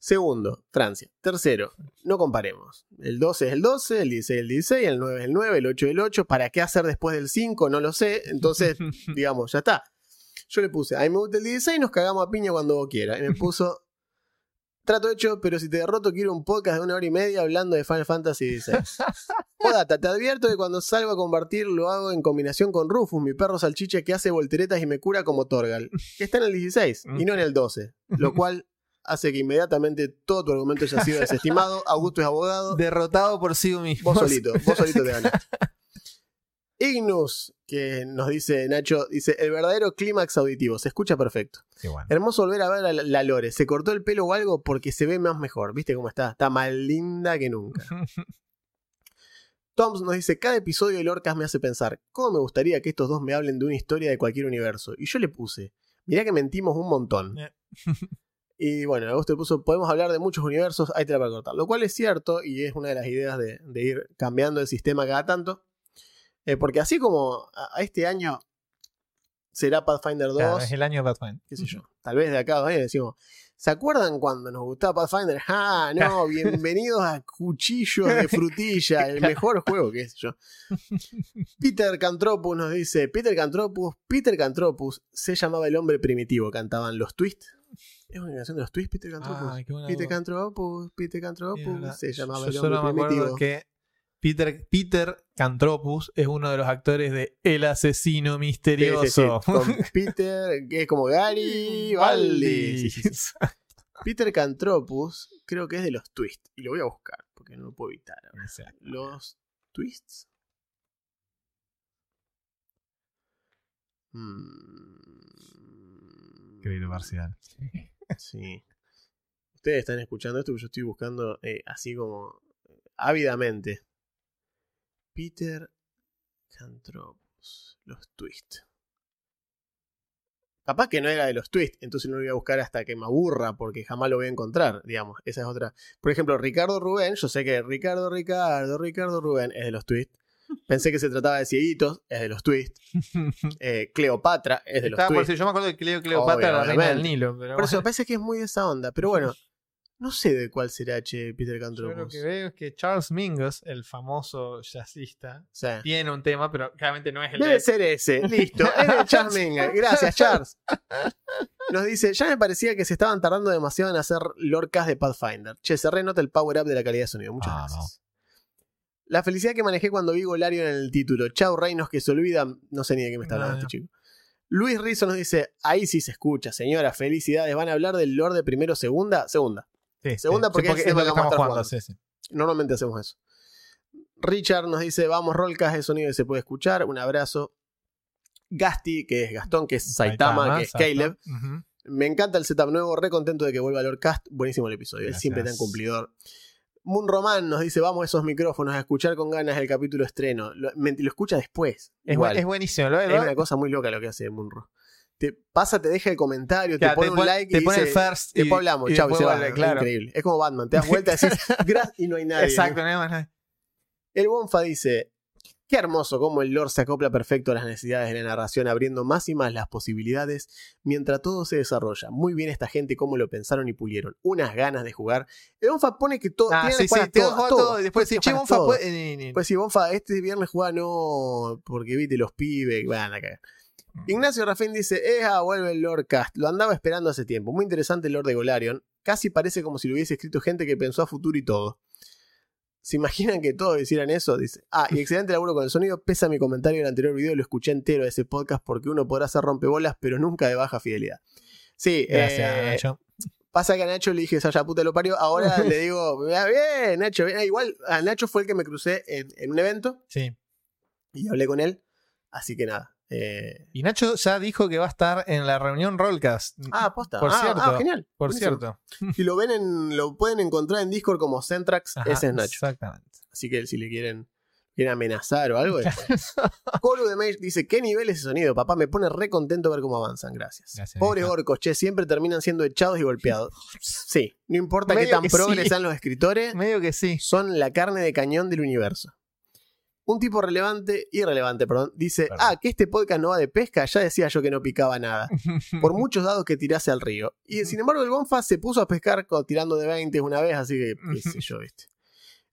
Segundo, Francia. Tercero, no comparemos. El 12 es el 12, el 16 es el 16, el 9 es el 9, el 8 es el 8. ¿Para qué hacer después del 5? No lo sé. Entonces, digamos, ya está. Yo le puse, a mí me gusta el 16, nos cagamos a piña cuando vos quieras. Y me puso, trato hecho, pero si te derroto quiero un podcast de una hora y media hablando de Final Fantasy XVI. Podata, te advierto que cuando salgo a compartir lo hago en combinación con Rufus, mi perro salchicha que hace volteretas y me cura como Torgal, que está en el 16 y no en el 12, lo cual hace que inmediatamente todo tu argumento haya sido desestimado. Augusto es abogado. Derrotado por sí mismo. Vos solito, vos solito te ganas. Ignus, que nos dice Nacho, dice, el verdadero clímax auditivo, se escucha perfecto. Bueno. Hermoso volver a ver a la, Lore, se cortó el pelo o algo porque se ve más mejor, ¿viste cómo está? Está más linda que nunca. Toms nos dice, cada episodio de Lorcas me hace pensar, ¿cómo me gustaría que estos dos me hablen de una historia de cualquier universo? Y yo le puse, mirá que mentimos un montón. Eh. Y bueno, Augusto le puso, podemos hablar de muchos universos, hay tela para cortar. Lo cual es cierto y es una de las ideas de, de ir cambiando el sistema cada tanto. Eh, porque así como a, a este año será Pathfinder 2, Claro, es el año de Pathfinder. qué sé yo, tal vez de acá a dos años decimos, ¿se acuerdan cuando nos gustaba Pathfinder? Ah, no, bienvenidos a Cuchillos de Frutilla, el mejor juego, qué sé yo. Peter Cantropus nos dice, Peter Cantropus, Peter Cantropus se llamaba el hombre primitivo, cantaban los twists. ¿Es una canción de los twists, Peter Cantropus? Peter. Cantropus, Peter Cantropus, se llamaba Yo el hombre primitivo. que Peter, Peter Cantropus es uno de los actores de El asesino Sí, sí, misterioso. sí, con Peter, que es como Gary Baldi. Peter Cantropus, creo que es de los twists. Y lo voy a buscar, porque no lo puedo evitar. ahora. Exacto. Los twists. Mm, Crédito parcial. Sí. Ustedes están escuchando esto, pero yo estoy buscando eh, así como eh, ávidamente. Peter Cantropus. Los twists. Capaz que no era de los twists, entonces no lo voy a buscar hasta que me aburra, porque jamás lo voy a encontrar, digamos. Esa es otra. Por ejemplo, Ricardo Rubén, yo sé que Ricardo, Ricardo, Ricardo Rubén es de los twists. Pensé que se trataba de cieguitos, es de los twists. Eh, Cleopatra es de los Estaba por twists. decir, yo me acuerdo de Cleo Cleopatra, la reina del. Nilo. Pero Por eso parece que es muy de esa onda. Pero bueno, no sé de cuál será che Peter yo lo que veo es que Charles Mingus, el famoso jazzista, tiene un tema, pero claramente no es el debe de... ser ese. Listo. Es de Charles Mingus. Gracias, Charles. Nos dice, ya me parecía que se estaban tardando demasiado en hacer lorcas de Pathfinder. Che, se renota el power up de la calidad de sonido. Muchas Ah, gracias. La felicidad que manejé cuando vi Golarion en el título. Chau, reinos que se olvidan. No sé ni de qué me está hablando No, este no. chico. Luis Rizzo nos dice, ahí sí se escucha, señora, felicidades. ¿Van a hablar del Lord de primero segunda? Segunda. Sí, Segunda sí, porque sí, es es lo que vamos a estamos estar jugando. Normalmente hacemos eso. Richard nos dice, vamos, Rolcas, de sonido que se puede escuchar. Un abrazo. Gasti, que es Gastón, que es Saitama, que es. Caleb. Me encanta el setup nuevo, re contento de que vuelva Lordcast. Buenísimo el episodio, Gracias. siempre tan cumplidor. Moon Roman nos dice, vamos a esos micrófonos a escuchar con ganas el capítulo estreno. Lo, me- lo escucha después. Es, Igual. es buenísimo. Lo, Es lo- una cosa muy loca lo que hace Munro. Te pasa, te deja el comentario, Claro, te pone te un like te y pone dice, el first y- después hablamos, y chau, y después se va. vuelve, claro. Increíble. Es como Batman, te das vuelta y decís, gracias y no hay nadie. Exacto, no hay más nada. El Bonfa dice: Qué hermoso cómo el lore se acopla perfecto a las necesidades de la narración, abriendo más y más las posibilidades mientras todo se desarrolla. Muy bien esta gente cómo lo pensaron y pulieron. Unas ganas de jugar. El Bonfa pone que todo. Ah, sí, sí, te todo, todo. todo. Después, si che, puede- Pues Bonfa, este viernes juega no, porque viste los pibes, van a cagar. Ignacio Rafín dice, Eja, vuelve el Lord Cast. Lo andaba esperando hace tiempo. Muy interesante el Lord de Golarion. Casi parece como si lo hubiese escrito gente que pensó a futuro y todo. ¿Se imaginan que todos hicieran eso? Dice. Ah, y excelente laburo con el sonido. Pesa mi comentario del anterior video, lo escuché entero de ese podcast porque uno podrá hacer rompebolas, pero nunca de baja fidelidad. Sí, Gracias, eh, Nacho. Pasa que a Nacho le dije, Saya puta lo parió. Ahora le digo, "Ah, bien, Nacho. bien". Igual a Nacho fue el que me crucé en, en un evento Sí. y hablé con él. Así que nada. Eh, Y Nacho ya dijo que va a estar en la reunión Rollcast. Ah, posta. Por Ah, cierto. ah, genial. por Buenísimo. cierto. Si lo ven en, lo pueden encontrar en Discord como Centrax, Ajá, ese es Nacho. Exactamente. Así que si le quieren, quieren amenazar o algo. Colu de Mage dice, ¿qué nivel ese sonido? Papá, me pone re contento ver cómo avanzan, gracias. Gracias, Pobres orcos, che, siempre terminan siendo echados y golpeados. Sí, no importa qué tan que progres sí. sean los escritores, Medio que sí. son la carne de cañón del universo. Un tipo relevante, irrelevante, perdón, dice, ah, que este podcast no va de pesca, ya decía yo que no picaba nada. Por muchos dados que tirase al río. Y sin embargo el Gonfa se puso a pescar tirando de 20 una vez, así que qué sé yo, viste.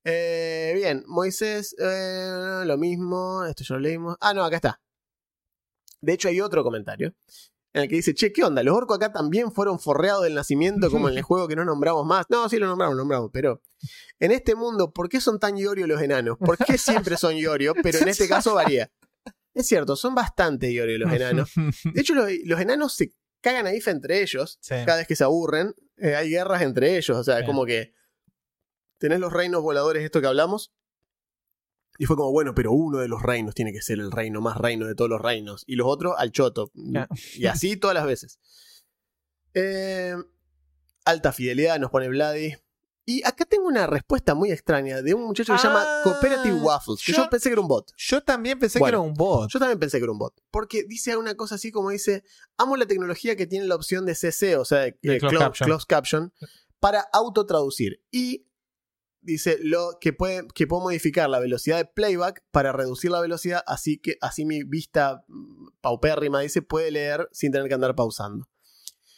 Eh, bien, Moisés, eh, lo mismo, esto ya lo leímos. Ah, no, acá está. De hecho hay otro comentario en el que dice, che, ¿qué onda? ¿Los orcos acá también fueron forreados del nacimiento como en el juego que no nombramos más? No, sí lo nombramos, lo nombramos, pero en este mundo, ¿por qué son tan Iorio los enanos? ¿Por qué siempre son Iorio? Pero en este caso varía. Es cierto, son bastante Iorio los enanos. De hecho, los, los enanos se cagan a IFA entre ellos Sí. cada vez que se aburren. eh, hay guerras entre ellos, o sea, Bien. como que tenés los reinos voladores, esto que hablamos. Y fue como, bueno, pero uno de los reinos tiene que ser el reino más reino de todos los reinos. Y los otros al choto. Y así todas las veces. Eh, alta fidelidad, nos pone Vladi. Y acá tengo una respuesta muy extraña de un muchacho que se llama Ah, Cooperative Waffles, que yo, yo- pensé que era un bot. Yo también pensé Bueno, que era un bot. Yo también pensé que era un bot. Porque dice una cosa así como dice: Amo la tecnología que tiene la opción de CC, o sea, de, De de closed clo- caption. closed caption, para autotraducir. Y dice lo que, puede, que puedo modificar la velocidad de playback para reducir la velocidad, así que así mi vista mm, paupérrima, dice, puede leer sin tener que andar pausando.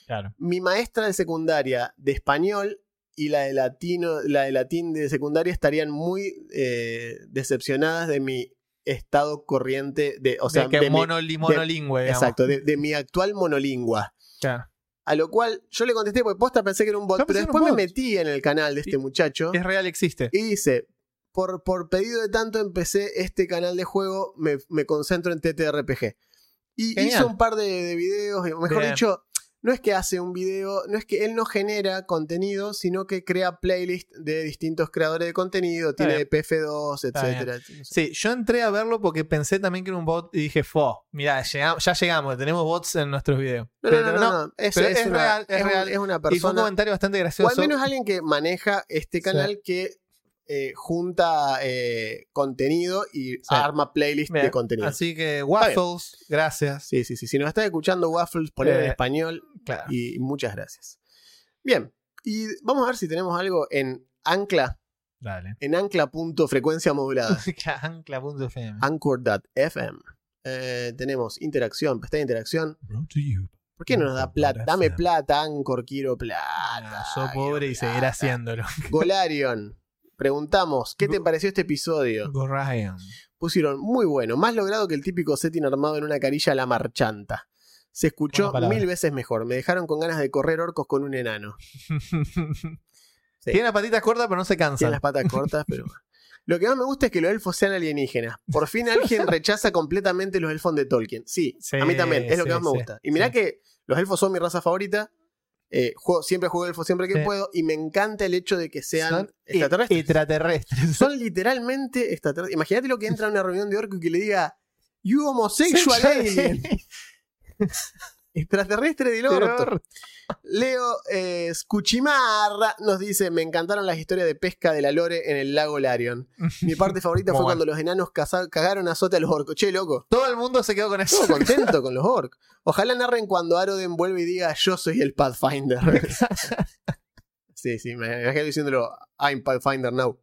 Claro. Mi maestra de secundaria de español y la de latino, la de latín de secundaria estarían muy eh, decepcionadas de mi estado corriente de, o sea, de que de mi- monoli- monolingüe, exacto, de, de mi actual monolingua. Claro. A lo cual yo le contesté porque posta pensé que era un bot, pero después me metí en el canal de este muchacho Es real, existe. y dice, por, por pedido de tanto empecé este canal de juego, me, me concentro en TTRPG. Y Genial. hizo un par de, de videos, mejor Bien. dicho, no es que hace un video, no es que él no genera contenido, sino que crea playlist de distintos creadores de contenido, Está tiene bien. PF2, Está etcétera. Sí, yo entré a verlo porque pensé también que era un bot y dije, fo, mira, ya llegamos, tenemos bots en nuestros videos. No, no, Pero no, no, no, Es, pero es es una, real, es real. es una Y fue un persona comentario bastante O gracioso. al menos alguien que maneja este canal que eh, junta eh, contenido y arma playlist Bien, de contenido. Así que, Waffles, gracias. Sí, sí, sí. Si nos estás escuchando, Waffles, poner en Eh, español Claro. y muchas gracias. Bien, y vamos a ver si tenemos algo en Ancla, Dale. en ancla.frecuencia modulada, Ancla.fm. anchor.fm. Eh, tenemos interacción, pestaña de interacción. ¿Por qué no nos da plata? Dame plata, Anchor, quiero plata. Ah, soy pobre y plata. haciéndolo. Golarion, preguntamos, ¿qué te pareció este episodio? Pusieron muy bueno, más logrado que el típico setting armado en una carilla a la marchanta. Se escuchó mil veces mejor. Me dejaron con ganas de correr orcos con un enano. Tiene las patitas cortas, pero no se Tienen cansan. las patas cortas, pero. Lo que más me gusta es que los elfos sean alienígenas. Por fin alguien rechaza completamente los elfos de Tolkien. Sí, Sí, a mí también, es lo que más me gusta. Y mirá que los elfos son mi raza favorita. Eh, juego- siempre juego siempre que Sí. puedo. Y me encanta el hecho de que sean Son extraterrestres. extraterrestres. Son literalmente extraterrestres. Imagínate lo que entra a una reunión de orco y que le diga, You homosexual alien. Extraterrestre del orto. Leo eh, Scuchimarra nos dice: Me encantaron las historias de pesca de la Lore en el lago Larion. Mi parte favorita fue cuando los enanos cagaron a azote a los orcos. Che, loco. Todo el mundo se quedó con eso. Todo contento con los orcos. Ojalá narren cuando Aroden vuelve y diga: Yo soy el Pathfinder. sí, sí, me imagino diciéndolo: I'm Pathfinder now.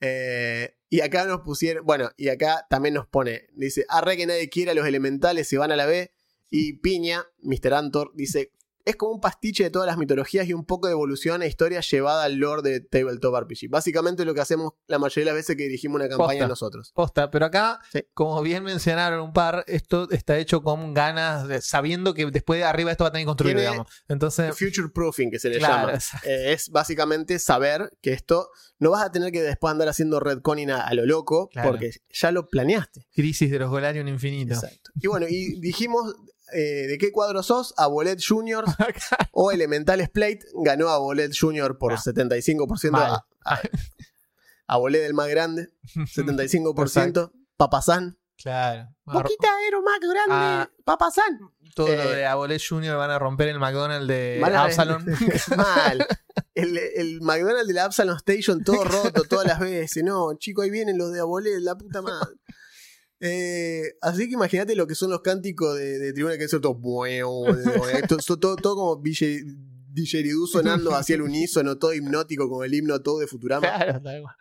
Eh, y acá nos pusieron, bueno, y acá también nos pone, dice, arre que nadie quiera, los elementales se van a la B. Y Piña, Mr. Antor, dice, es como un pastiche de todas las mitologías y un poco de evolución e historia llevada al lore de Tabletop RPG. Básicamente lo que hacemos la mayoría de las veces que dirigimos una campaña Posta. nosotros. Posta, pero acá, Sí. como bien mencionaron un par, esto está hecho con ganas, de- sabiendo que después de arriba esto va a tener que construir, Tiene- digamos. Entonces, Future proofing que se le Claro, llama. Eh, es básicamente saber que esto no vas a tener que después andar haciendo redconning a, a lo loco Claro. porque ya lo planeaste. crisis de los Golarion infinito. Exacto. Y bueno, y dijimos eh, de qué cuadro sos, a Bolet Junior o Elementales Plate ganó a Bolet Junior por Ah. 75%. Mal. A, a, a Bolet el más grande, 75%. Papazán. claro. Poquita era más grande. Ah. Todo lo Eh, de Abolet Junior van a romper el McDonald's de Absalon. Mal. El, el McDonald's de la Absalon Station todo roto todas las veces. No, chico, ahí vienen los de Abolet, la puta madre. Eh, así que imagínate lo que son los cánticos de, de tribuna que es todo, todo, todo, todo como DJ sonando hacia el unísono, todo hipnótico como el himno todo de Futurama. claro, tal cual.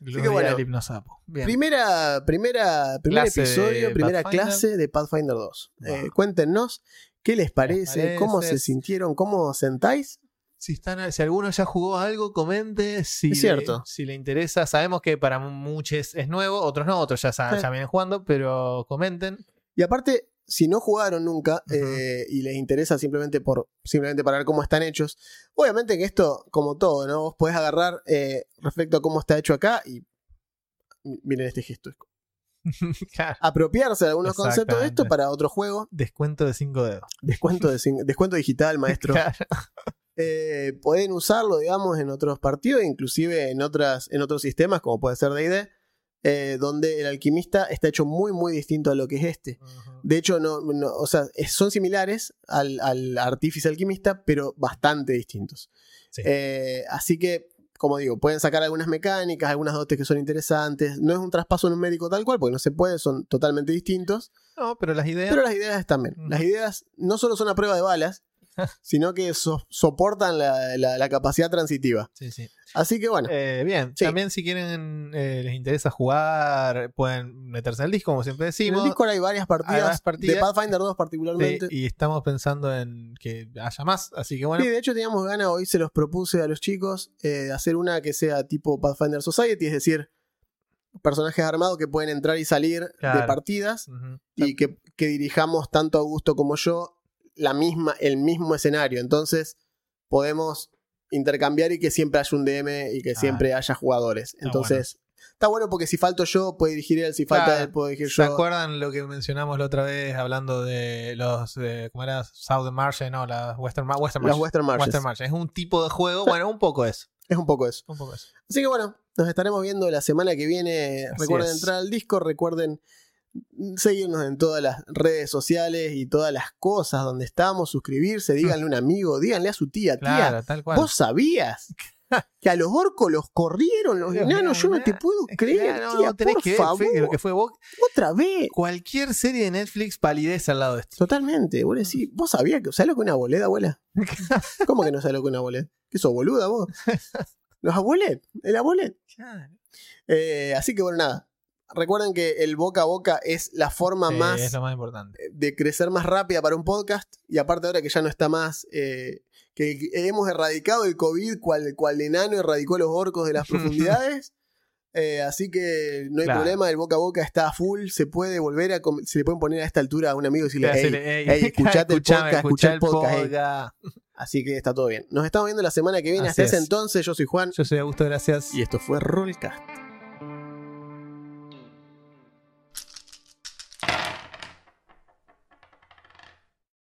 Luz que bueno, del hipnosapo. Bien. Primera, primera, primer Clase episodio, primera Pathfinder. clase de Pathfinder 2. Wow. Eh, cuéntenos qué les parece, parece? cómo se sintieron, cómo sentáis. Si, están, si alguno ya jugó algo, comente. Si Es cierto. Le, si le interesa, sabemos que para muchos es nuevo, otros no, otros ya, sa- Sí. ya vienen jugando, pero comenten. Y aparte, si no jugaron nunca eh, y les interesa simplemente por simplemente para ver cómo están hechos, obviamente que esto, como todo, ¿no? Vos podés agarrar eh, respecto a cómo está hecho acá y miren este gesto. Claro. Apropiarse de algunos conceptos de esto para otro juego. Descuento de 5 dedos. Descuento, de cin- descuento digital, maestro. Claro. Eh, pueden usarlo, digamos, en otros partidos, inclusive en, otras, en otros sistemas, como puede ser D&D, eh, donde el alquimista está hecho muy, muy distinto a lo que es este. De hecho, no, no- o sea, son similares al, al artífice alquimista, pero bastante distintos. Sí. Eh, así que, como digo, pueden sacar algunas mecánicas, algunas dotes que son interesantes. No es un traspaso numérico tal cual, porque no se puede, son totalmente distintos. No, pero las ideas. Pero las ideas. Ujú. Las ideas no solo son a prueba de balas, sino que so- soportan la, la- la capacidad transitiva. Sí, sí. Así que bueno, Eh, bien, Sí. también si quieren, eh, les interesa jugar, pueden meterse en el disco, como siempre en decimos. el Discord hay varias partidas, varias partidas. de Pathfinder 2 Sí, particularmente. y estamos pensando en que haya más, así que bueno. Sí, de hecho teníamos ganas, hoy se los propuse a los chicos, eh, de hacer una que sea tipo Pathfinder Society, es decir, personajes armados que pueden entrar y salir de partidas y que, que dirijamos tanto Augusto como yo la misma, el mismo escenario. Entonces podemos intercambiar y que siempre haya un DM y que Ah. siempre haya jugadores. Entonces, está bueno porque si falto yo, puede dirigir él, si falta Claro. él, puede dirigir ¿Se yo. acuerdan lo que mencionamos la otra vez hablando de los, eh, ¿cómo era? Southern March, no, las Western, Western Las March. Western Marches. Western. Es un tipo de juego, bueno, un poco eso. Es un poco eso. Un poco eso. Así que bueno, nos estaremos viendo la semana que viene. Así recuerden es. entrar al Discord, recuerden seguirnos en todas las redes sociales y todas las cosas donde estamos, suscribirse, díganle a un amigo, díganle a su tía, tía, Claro, tal cual. ¿vos sabías que a los orcos los corrieron los enanos? Yo no te puedo creer, Claro, tía, no, tenés por que ver favor, Fe, lo que fue vos. otra vez. Cualquier serie de Netflix palidece al lado de esto. Totalmente, vos decís, ¿vos sabías que, ¿sabés lo que una boleda, abuela? ¿Cómo que no sabés lo que una boleda? ¿Qué sos boluda vos? Los abuelet, el abuelet. Claro. Eh, así que bueno, nada. Recuerden que el boca a boca es la forma Sí, más es lo más importante. de crecer más rápida para un podcast. Y aparte ahora que ya no está más, eh, que hemos erradicado el COVID cual, cual enano erradicó los orcos de las profundidades. eh, así que no hay Claro. problema, el boca a boca está a full, se puede volver a, se le pueden poner a esta altura a un amigo y decirle, Te "Ey, hace- ey, ey, escuchate el podcast, escuchá el podcast, ey". podcast. así que está todo bien. Nos estamos viendo la semana que viene, Así hasta ese es. entonces, yo soy Juan Yo soy Augusto, gracias. y esto fue Rollcast.